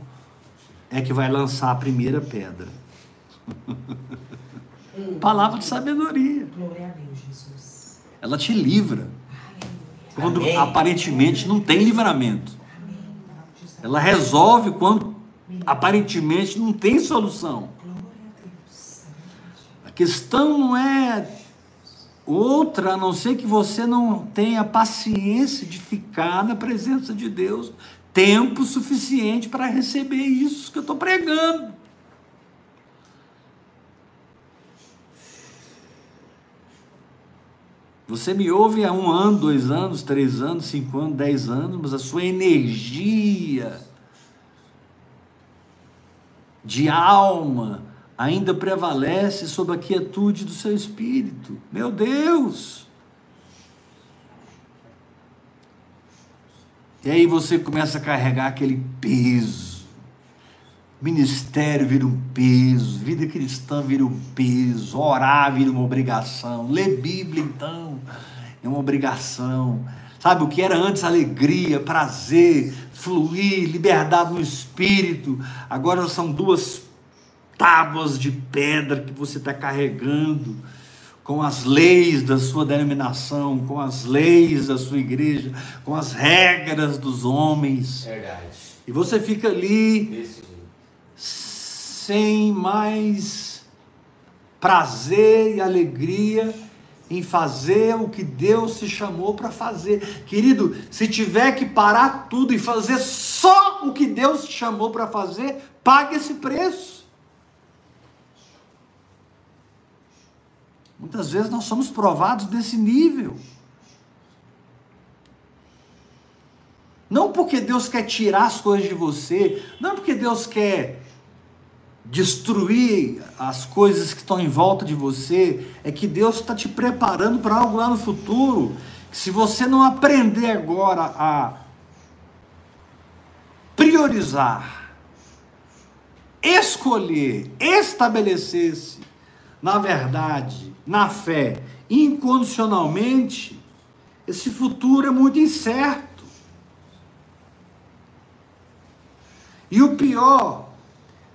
é que vai lançar a primeira pedra. Palavra de sabedoria. Glória a Deus, Jesus. Ela te livra. Quando Amém. aparentemente não tem livramento. Ela resolve quando aparentemente não tem solução. A questão não é outra, a não ser que você não tenha paciência de ficar na presença de Deus tempo suficiente para receber isso que eu estou pregando. Você me ouve há um ano, dois anos, três anos, cinco anos, dez anos, mas a sua energia de alma ainda prevalece sobre a quietude do seu espírito. Meu Deus! E aí você começa a carregar aquele peso. Ministério vira um peso, vida cristã vira um peso, orar vira uma obrigação, ler Bíblia então é uma obrigação. Sabe o que era antes alegria, prazer, fluir, liberdade no espírito, agora são duas tábuas de pedra que você está carregando, com as leis da sua denominação, com as leis da sua igreja, com as regras dos homens. Verdade. E você fica ali sem mais prazer e alegria em fazer o que Deus te chamou para fazer. Querido, se tiver que parar tudo e fazer só o que Deus te chamou para fazer, pague esse preço. Muitas vezes nós somos provados nesse nível. Não porque Deus quer tirar as coisas de você, não porque Deus quer destruir as coisas que estão em volta de você, é que Deus está te preparando para algo lá no futuro. Que se você não aprender agora a priorizar, escolher, estabelecer-se na verdade, na fé, incondicionalmente, esse futuro é muito incerto. E o pior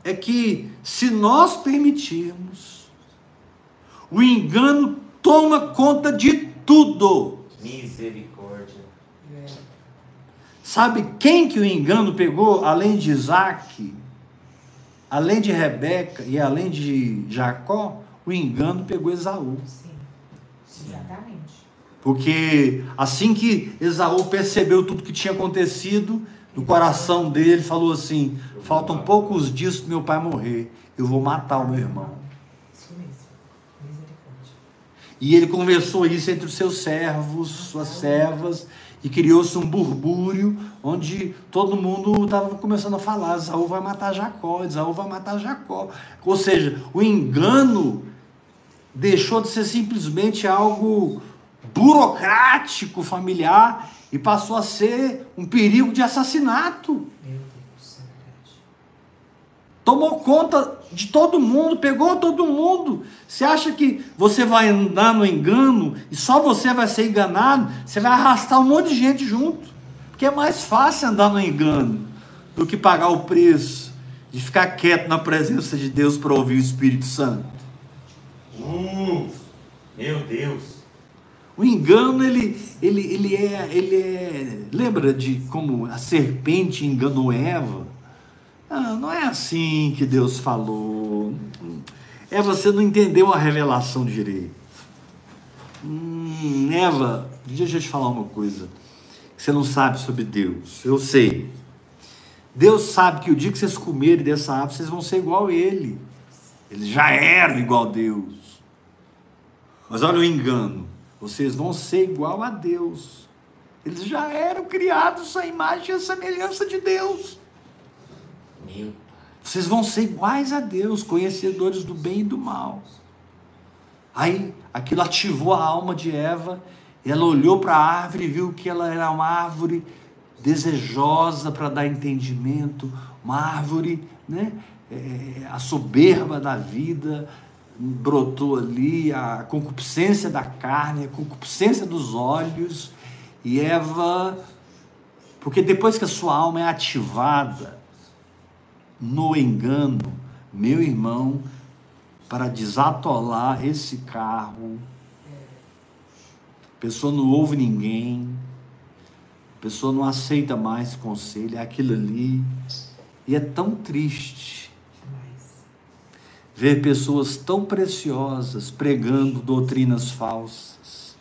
é que, se nós permitirmos, o engano toma conta de tudo. Misericórdia. Sabe quem que o engano pegou, além de Isaac, além de Rebeca e além de Jacó? O engano pegou Esaú. Sim. Exatamente. Porque assim que Esaú percebeu tudo que tinha acontecido, no coração dele falou assim: faltam poucos dias para meu pai morrer, eu vou matar o meu irmão. Isso mesmo. Misericórdia. E ele conversou isso entre os seus servos, suas servas, e criou-se um burbúrio onde todo mundo estava começando a falar: Esaú vai matar Jacó, Esaú vai matar Jacó. Ou seja, o engano deixou de ser simplesmente algo burocrático, familiar, e passou a ser um perigo de assassinato. Tomou conta de todo mundo, pegou todo mundo. Você acha que você vai andar no engano e só você vai ser enganado? Você vai arrastar um monte de gente junto. Porque é mais fácil andar no engano do que pagar o preço de ficar quieto na presença de Deus para ouvir o Espírito Santo. Uh, meu Deus. O engano, ele, ele, ele, é, ele é. Lembra de como a serpente enganou Eva? Ah, não é assim que Deus falou. É você não entendeu a revelação direito. Hum, Eva, deixa eu te falar uma coisa que você não sabe sobre Deus. Eu sei. Deus sabe que o dia que vocês comerem dessa árvore, vocês vão ser igual a Ele. Eles já eram igual a Deus. Mas olha o engano. Vocês vão ser igual a Deus. Eles já eram criados à imagem e à semelhança de Deus. Vocês vão ser iguais a Deus, conhecedores do bem e do mal. Aí aquilo ativou a alma de Eva. E ela olhou para a árvore e viu que ela era uma árvore desejosa para dar entendimento, uma árvore, né? é, a soberba da vida, brotou ali, a concupiscência da carne, a concupiscência dos olhos, e Eva, porque depois que a sua alma é ativada no engano, meu irmão, para desatolar esse carro, a pessoa não ouve ninguém, a pessoa não aceita mais conselho, é aquilo ali, e é tão triste ver pessoas tão preciosas pregando doutrinas falsas,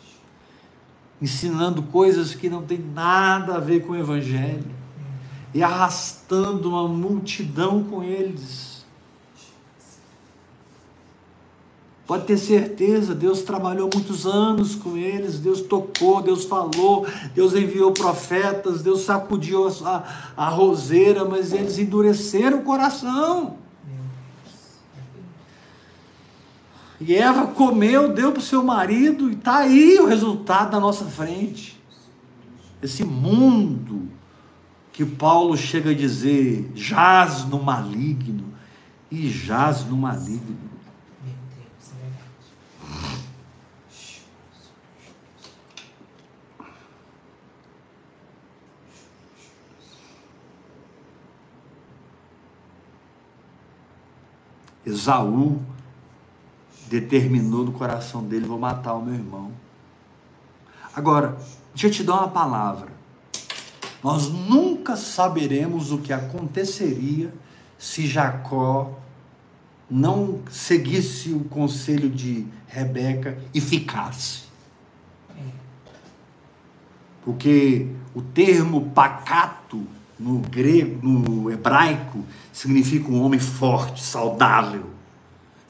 ensinando coisas que não tem nada a ver com o Evangelho e arrastando uma multidão com eles. Pode ter certeza, Deus trabalhou muitos anos com eles, Deus tocou, Deus falou, Deus enviou profetas, Deus sacudiu a, a roseira, mas eles endureceram o coração. E Eva comeu, deu para o seu marido, e está aí o resultado na nossa frente. Esse mundo que Paulo chega a dizer, jaz no maligno, e jaz no maligno. Meu Deus, é verdade. Esaú determinou no coração dele: vou matar o meu irmão. Agora, deixa eu te dar uma palavra. Nós nunca saberemos o que aconteceria se Jacó não seguisse o conselho de Rebeca e ficasse. Porque o termo pacato no grego, no hebraico, significa um homem forte, saudável,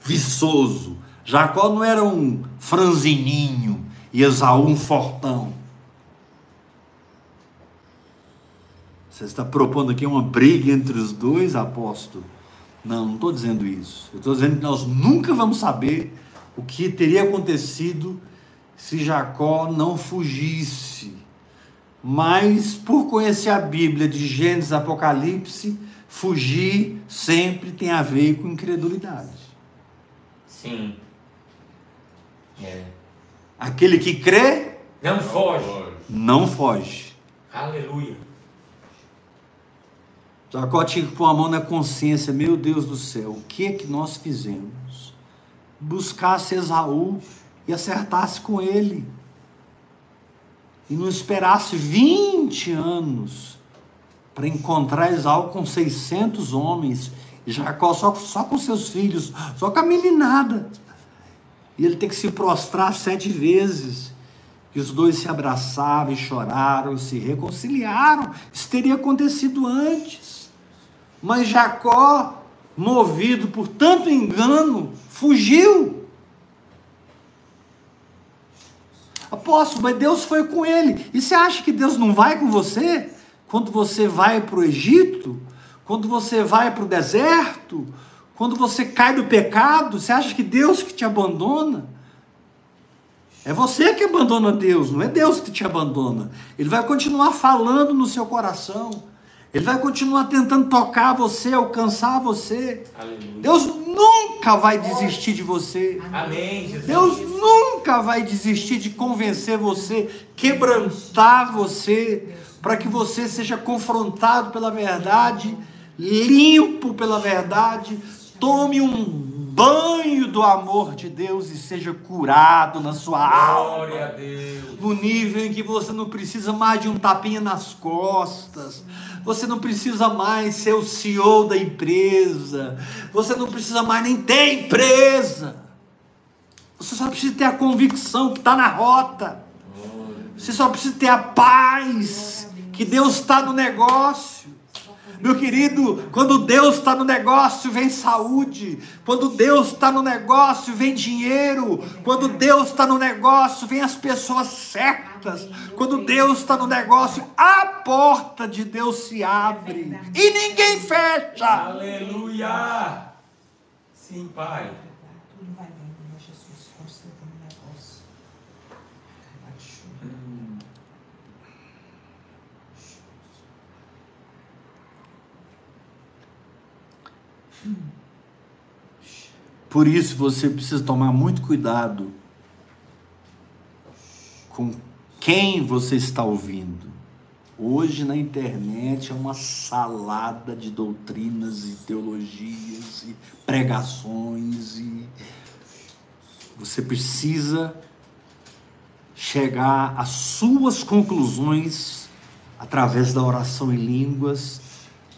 viçoso. Jacó não era um franzininho e Esaú um fortão. Você está propondo aqui uma briga entre os dois, apóstolo? Não, não estou dizendo isso. Eu estou dizendo que nós nunca vamos saber o que teria acontecido se Jacó não fugisse. Mas, por conhecer a Bíblia de Gênesis Apocalipse, fugir sempre tem a ver com incredulidade. Sim. É. Aquele que crê, Não foge. não foge. Aleluia. Jacó tinha que pôr a mão na consciência, meu Deus do céu, o que é que nós fizemos? Buscasse Esaú e acertasse com ele. E não esperasse 20 anos para encontrar Esaú com 600 homens, e Jacó só, só com seus filhos, só com a meninada. E ele tem que se prostrar sete vezes. E os dois se abraçaram e choraram se reconciliaram. Isso teria acontecido antes. Mas Jacó, movido por tanto engano, fugiu. Apóstolo, mas Deus foi com ele. E você acha que Deus não vai com você? Quando você vai para o Egito? Quando você vai para o deserto? Quando você cai do pecado? Você acha que Deus que te abandona? É você que abandona Deus, não é Deus que te abandona. Ele vai continuar falando no seu coração. Ele vai continuar tentando tocar você, alcançar você. Aleluia. Deus nunca vai desistir de você. Amém, Jesus. Deus nunca vai desistir de convencer você, quebrantar você, para que você seja confrontado pela verdade, limpo pela verdade, tome um banho do amor de Deus e seja curado na sua alma. Glória a Deus. no nível em que você não precisa mais de um tapinha nas costas, você não precisa mais ser o CEO da empresa, você não precisa mais nem ter empresa, você só precisa ter a convicção que está na rota, você só precisa ter a paz que Deus está no negócio. Meu querido, quando Deus está no negócio, vem saúde. Quando Deus está no negócio, vem dinheiro. Quando Deus está no negócio, vem as pessoas certas. Quando Deus está no negócio, a porta de Deus se abre e ninguém fecha. Aleluia. Sim, Pai. Tudo vai bem, meu Jesus. Conserta no negócio. Abaixo. Por isso você precisa tomar muito cuidado com quem você está ouvindo. Hoje na internet é uma salada de doutrinas e teologias e pregações e você precisa chegar às suas conclusões através da oração em línguas,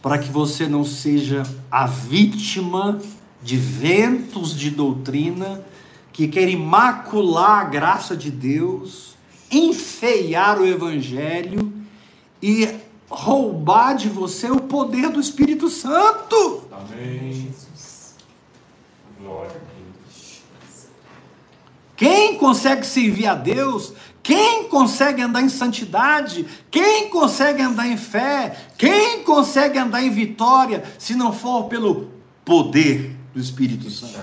para que você não seja a vítima de ventos de doutrina que querem macular a graça de Deus, enfeiar o evangelho e roubar de você o poder do Espírito Santo. Amém. Glória a Deus. Quem consegue servir a Deus, quem consegue andar em santidade, quem consegue andar em fé, quem consegue andar em vitória, se não for pelo poder do Espírito Santo?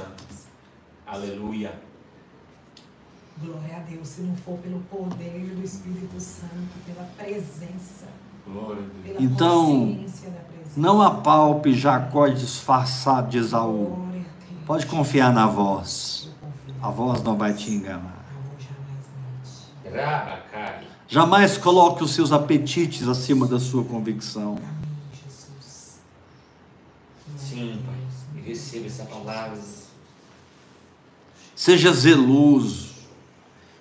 Aleluia. Glória a Deus, se não for pelo poder do Espírito Santo, pela presença, Glória a Deus. pela Então. Não apalpe Jacó disfarçado de Esaú. Pode confiar na voz. A voz não vai te enganar. Jamais coloque os seus apetites acima da sua convicção. Sim, Pai. E receba essa palavra. Seja zeloso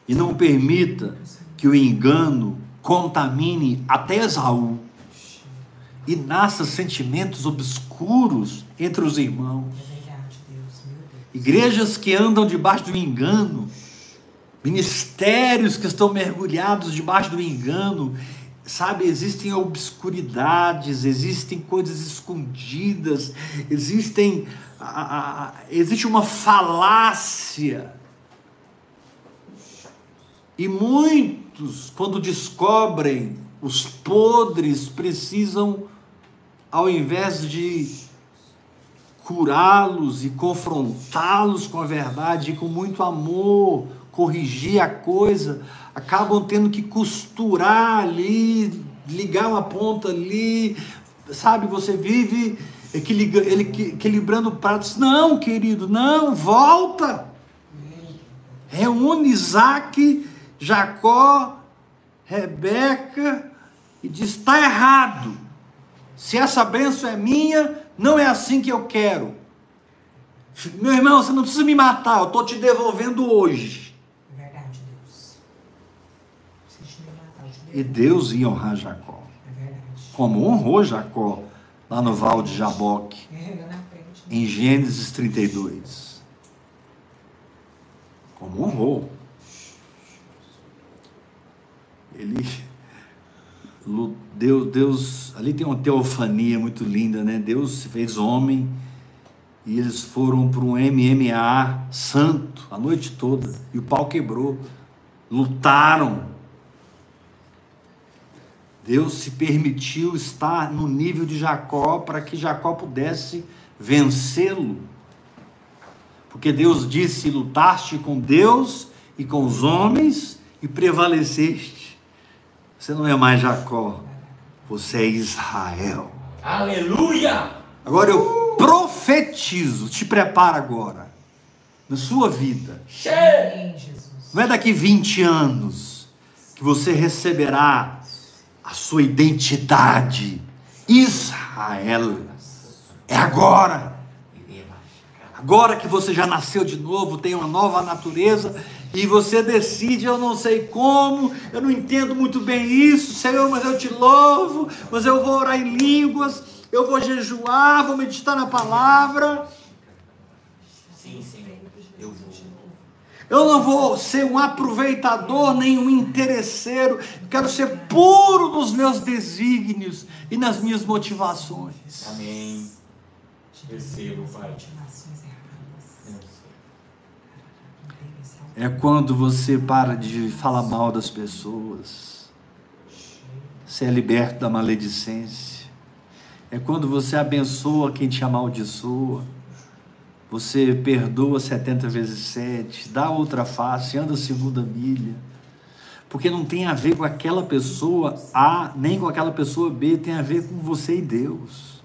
e não permita que o engano contamine até Esaú e nasça sentimentos obscuros entre os irmãos. É. Igrejas que andam debaixo do engano, ministérios que estão mergulhados debaixo do engano, sabe? Existem obscuridades, existem coisas escondidas, existem, a- a- existe uma falácia. E muitos, quando descobrem os podres, precisam, ao invés de curá-los e confrontá-los com a verdade e com muito amor, corrigir a coisa, acabam tendo que costurar ali, ligar uma ponta ali, sabe? Você vive equilibrando pratos. Não, querido, não, volta. Reúne Isaac, Jacó, Rebeca e diz: está errado. Se essa benção é minha, não é assim que eu quero. Meu irmão, você não precisa me matar, eu estou te devolvendo hoje. É verdade, Deus. Preciso me matar, eu te E. Deus ia honrar Jacó, como honrou Jacó lá no Val de Jaboque, em Gênesis 32. Como honrou. Ele. Deus, Deus, ali tem uma teofania muito linda, né? Deus se fez homem e eles foram para um MMA santo a noite toda e o pau quebrou. Lutaram. Deus se permitiu estar no nível de Jacó para que Jacó pudesse vencê-lo. Porque Deus disse: lutaste com Deus e com os homens e prevaleceste. Você não é mais Jacó, você é Israel. Aleluia. Agora eu profetizo, te prepara agora, na sua vida. Cheio. Não é daqui 20 anos que você receberá a sua identidade. Israel. É agora. Agora que você já nasceu de novo, tem uma nova natureza e você decide, eu não sei como, eu não entendo muito bem isso, Senhor, mas eu te louvo, mas eu vou orar em línguas, eu vou jejuar, vou meditar na palavra. Sim, Senhor. Eu vou. Eu não vou ser um aproveitador nem um interesseiro. Eu quero ser puro nos meus desígnios e nas minhas motivações. Amém. Recebo, Pai. É quando você para de falar mal das pessoas. Você é liberto da maledicência. É quando você abençoa quem te amaldiçoa. Você perdoa 70 vezes 7, dá outra face, anda a segunda milha. Porque não tem a ver com aquela pessoa A, nem com aquela pessoa B, tem a ver com você e Deus.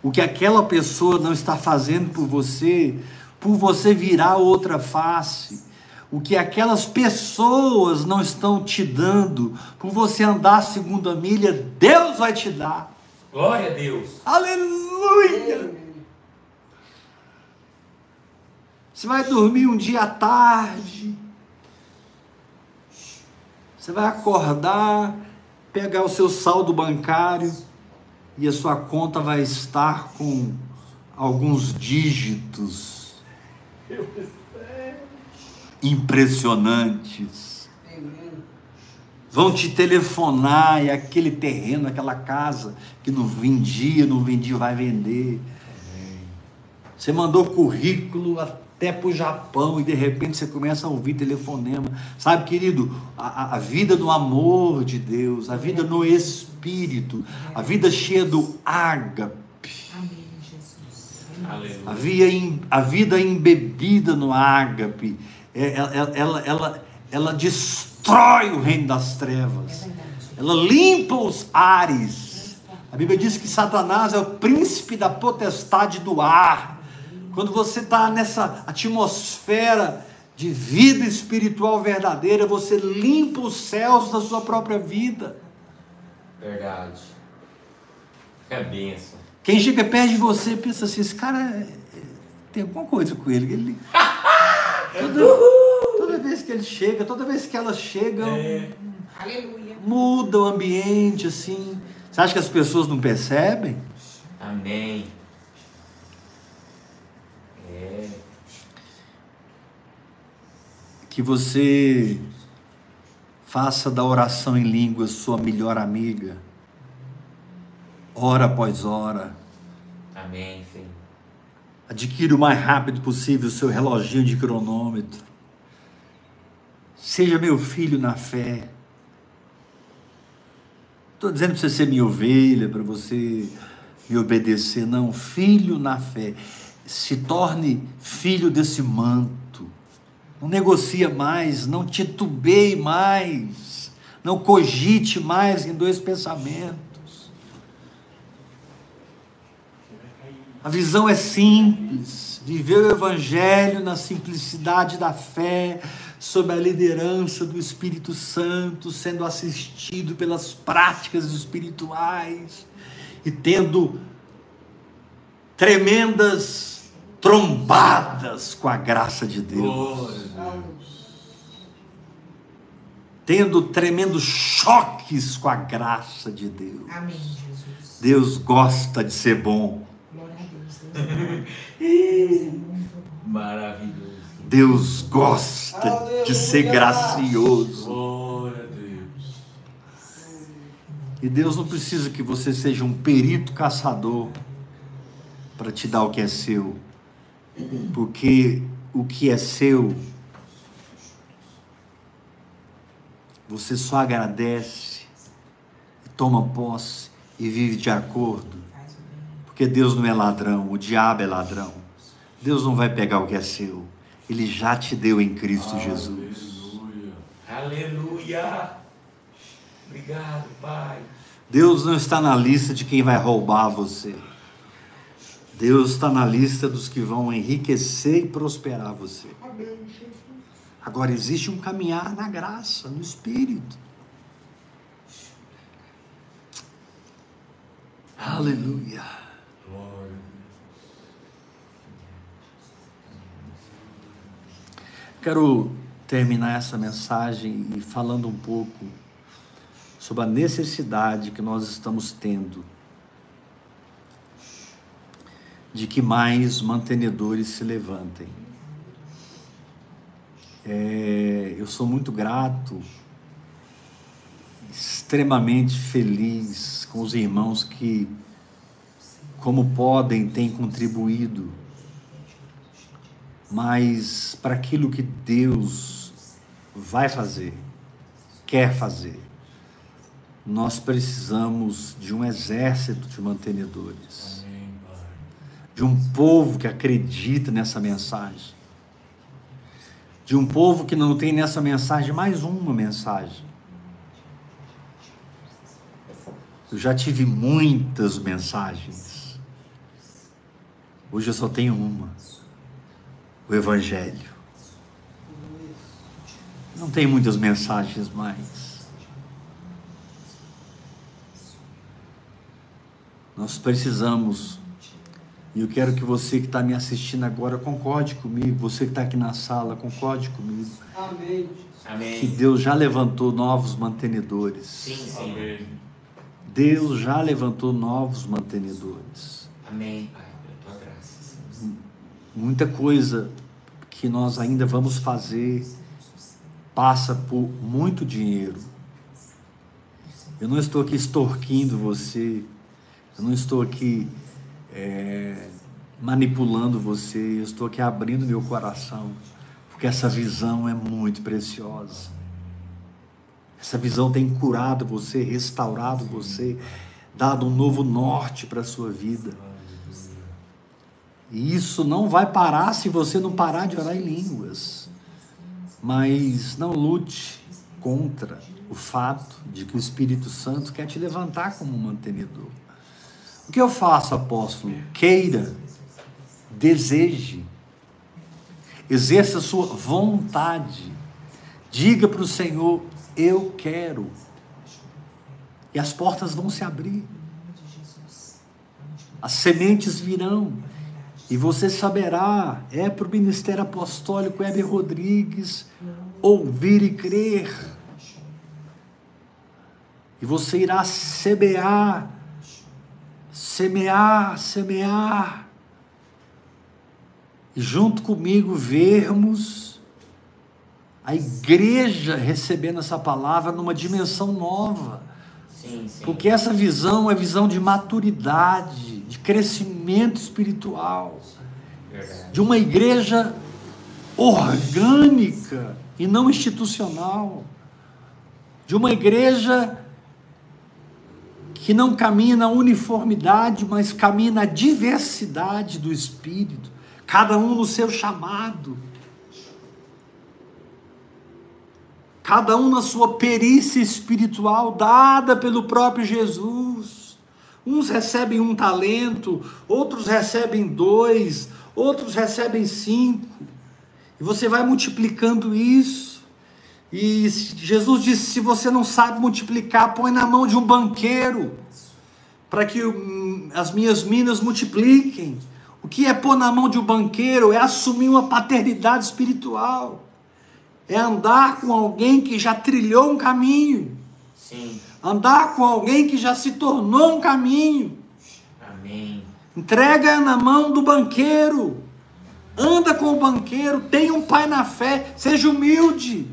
O que aquela pessoa não está fazendo por você, por você virar outra face. O que aquelas pessoas não estão te dando, por você andar a segunda milha, Deus vai te dar. Glória a Deus. Aleluia! Você vai dormir um dia à tarde. Você vai acordar, pegar o seu saldo bancário e a sua conta vai estar com alguns dígitos impressionantes. Vão te telefonar e aquele terreno, aquela casa que não vendia, não vendia, vai vender. Você mandou currículo até para o Japão e de repente você começa a ouvir telefonema. Sabe, querido, a, a vida no amor de Deus, a vida no Espírito, a vida cheia do ágape. Amém, Jesus. Aleluia. A, via, a vida embebida no ágape, é, ela, ela, ela, ela destrói o reino das É trevas. Ela limpa os ares. A Bíblia diz que Satanás é o príncipe da potestade do ar. Quando você está nessa atmosfera de vida espiritual verdadeira, você limpa os céus da sua própria vida. Verdade. É benção. Quem chega perto de você pensa assim: esse cara é- é- tem alguma coisa com ele. ele toda, toda vez que ele chega, toda vez que elas chegam, Aleluia. muda o ambiente assim. Você acha que as pessoas não percebem? Amém. Que você faça da oração em línguas sua melhor amiga, hora após hora. Amém, Senhor. Adquira o mais rápido possível o seu reloginho de cronômetro. Seja meu filho na fé. Estou dizendo para você ser minha ovelha, para você me obedecer. Não, filho na fé. Se torne filho desse manto. Não negocia mais, não titubeie mais, não cogite mais em dois pensamentos. A visão é simples. Viver o Evangelho na simplicidade da fé, sob a liderança do Espírito Santo, sendo assistido pelas práticas espirituais e tendo tremendas trombadas com a graça de Deus. Tendo tremendos choques com a graça de Deus. Amém, Jesus. Deus gosta de ser bom. Glória a Deus. Deus é é muito bom. Maravilhoso. Deus gosta de ser gracioso. Glória a Deus. E Deus não precisa que você seja um perito caçador para te dar o que é seu. Porque o que é seu, você só agradece, toma posse e vive de acordo. Porque Deus não é ladrão, o diabo é ladrão. Deus não vai pegar o que é seu. Ele já te deu em Cristo Jesus. Aleluia. Aleluia. Obrigado, Pai. Deus não está na lista de quem vai roubar você. Deus está na lista dos que vão enriquecer e prosperar você. Agora existe um caminhar na graça, no Espírito. Aleluia. Quero terminar essa mensagem e falando um pouco sobre a necessidade que nós estamos tendo de que mais mantenedores se levantem. É, eu sou muito grato, extremamente feliz com os irmãos que, como podem, têm contribuído mas para aquilo que Deus vai fazer, quer fazer, nós precisamos de um exército de mantenedores, Amém. De um povo que acredita nessa mensagem, de um povo que não tem nessa mensagem mais uma mensagem. Eu já tive muitas mensagens, hoje eu só tenho uma. o Evangelho. Não tem muitas mensagens mais. Nós precisamos, e eu quero que você que está me assistindo agora concorde comigo, você que está aqui na sala, concorde comigo, Amém. que. Deus já levantou novos mantenedores. Sim, Senhor. Amém. Deus já levantou novos mantenedores. Amém, Pai, pela tua graça. Senhor. Muita coisa que nós ainda vamos fazer passa por muito dinheiro. Eu não estou aqui extorquindo você, eu não estou aqui é, manipulando você, eu estou aqui abrindo meu coração, porque essa visão é muito preciosa. Essa visão tem curado você, restaurado você, dado um novo norte para a sua vida. E isso não vai parar se você não parar de orar em línguas. Mas não lute contra o fato de que o Espírito Santo quer te levantar como mantenedor. O que eu faço, apóstolo? Queira, deseje, exerça a sua vontade. Diga para o Senhor: Eu quero. E as portas vão se abrir. As sementes virão. E você saberá, é para o Ministério Apostólico Heber Rodrigues ouvir e crer. E você irá semear, semear, semear. E junto comigo vermos a igreja recebendo essa palavra numa dimensão nova. Sim, sim. Porque essa visão é visão de maturidade, de crescimento espiritual, de uma igreja orgânica e não institucional, de uma igreja que não caminha na uniformidade, mas caminha na diversidade do espírito, cada um no seu chamado. cada um na sua perícia espiritual dada pelo próprio Jesus. Uns recebem um talento, outros recebem dois, outros recebem cinco. E você vai multiplicando isso. E Jesus disse: se você não sabe multiplicar, põe na mão de um banqueiro, para que hum, as minhas minas multipliquem. O que é pôr na mão de um banqueiro? É assumir uma paternidade espiritual é andar com alguém que já trilhou um caminho, Sim. andar com alguém que já se tornou um caminho. Amém. Entrega na mão do banqueiro, anda com o banqueiro, tenha um pai na fé, seja humilde,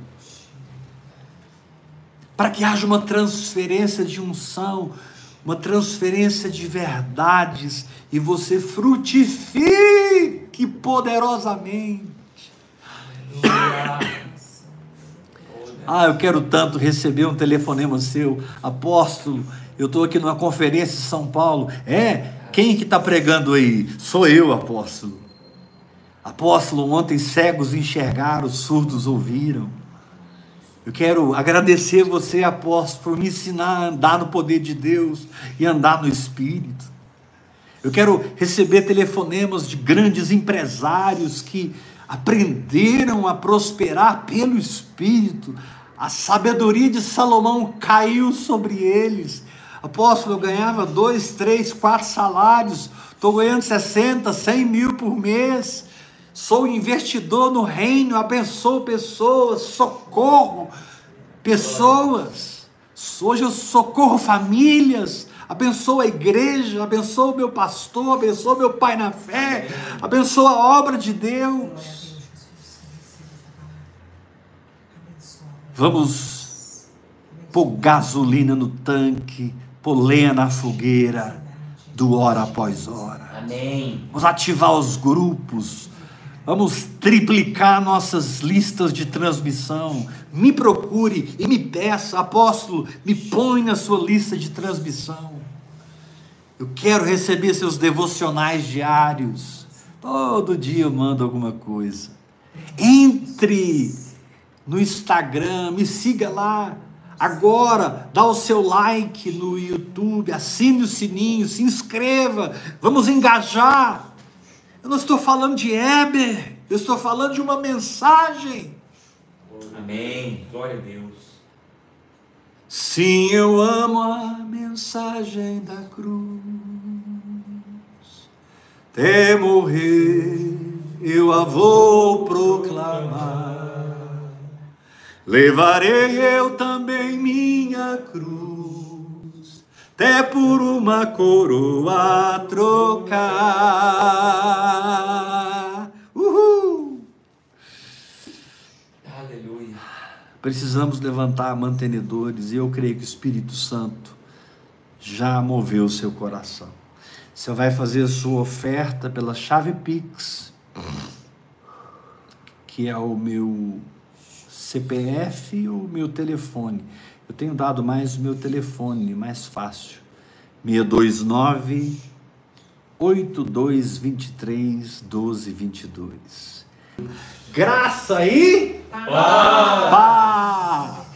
para que haja uma transferência de unção, uma transferência de verdades e você frutifique poderosamente. Ah, eu quero tanto receber um telefonema seu, apóstolo. Eu estou aqui numa conferência em São Paulo. É? Quem que está pregando aí? Sou eu, apóstolo. Apóstolo, ontem cegos enxergaram, surdos ouviram. Eu quero agradecer você, apóstolo, por me ensinar a andar no poder de Deus e andar no Espírito. Eu quero receber telefonemas de grandes empresários que aprenderam a prosperar pelo Espírito. A sabedoria de Salomão caiu sobre eles. Apóstolo, eu ganhava dois, três, quatro salários. Estou ganhando 60, 100 mil por mês. Sou investidor no reino, abençoo pessoas, socorro pessoas. Hoje eu socorro famílias, abençoo a igreja, abençoo meu pastor, abençoo meu pai na fé, abençoo a obra de Deus. Vamos pôr gasolina no tanque, pôr lenha na fogueira, do hora após hora. Amém. Vamos ativar os grupos. Vamos triplicar nossas listas de transmissão. Me procure e me peça, apóstolo, me põe na sua lista de transmissão. Eu quero receber seus devocionais diários. Todo dia eu mando alguma coisa. Entre no Instagram, me siga lá. Agora, dá o seu like no YouTube, assine o sininho, se inscreva, vamos engajar. Eu não estou falando de Heber, eu estou falando de uma mensagem. Amém. Glória a Deus. Sim, eu amo a mensagem da cruz. Até morrer eu a vou proclamar. Levarei eu também minha cruz, até por uma coroa trocar. Uhul! Aleluia. Precisamos levantar mantenedores e eu creio que o Espírito Santo já moveu o seu coração. Você vai fazer a sua oferta pela chave Pix, que é o meu CPF ou meu telefone. Eu tenho dado mais o meu telefone, mais fácil. 629 8223 1222. Graça e Paz. paz.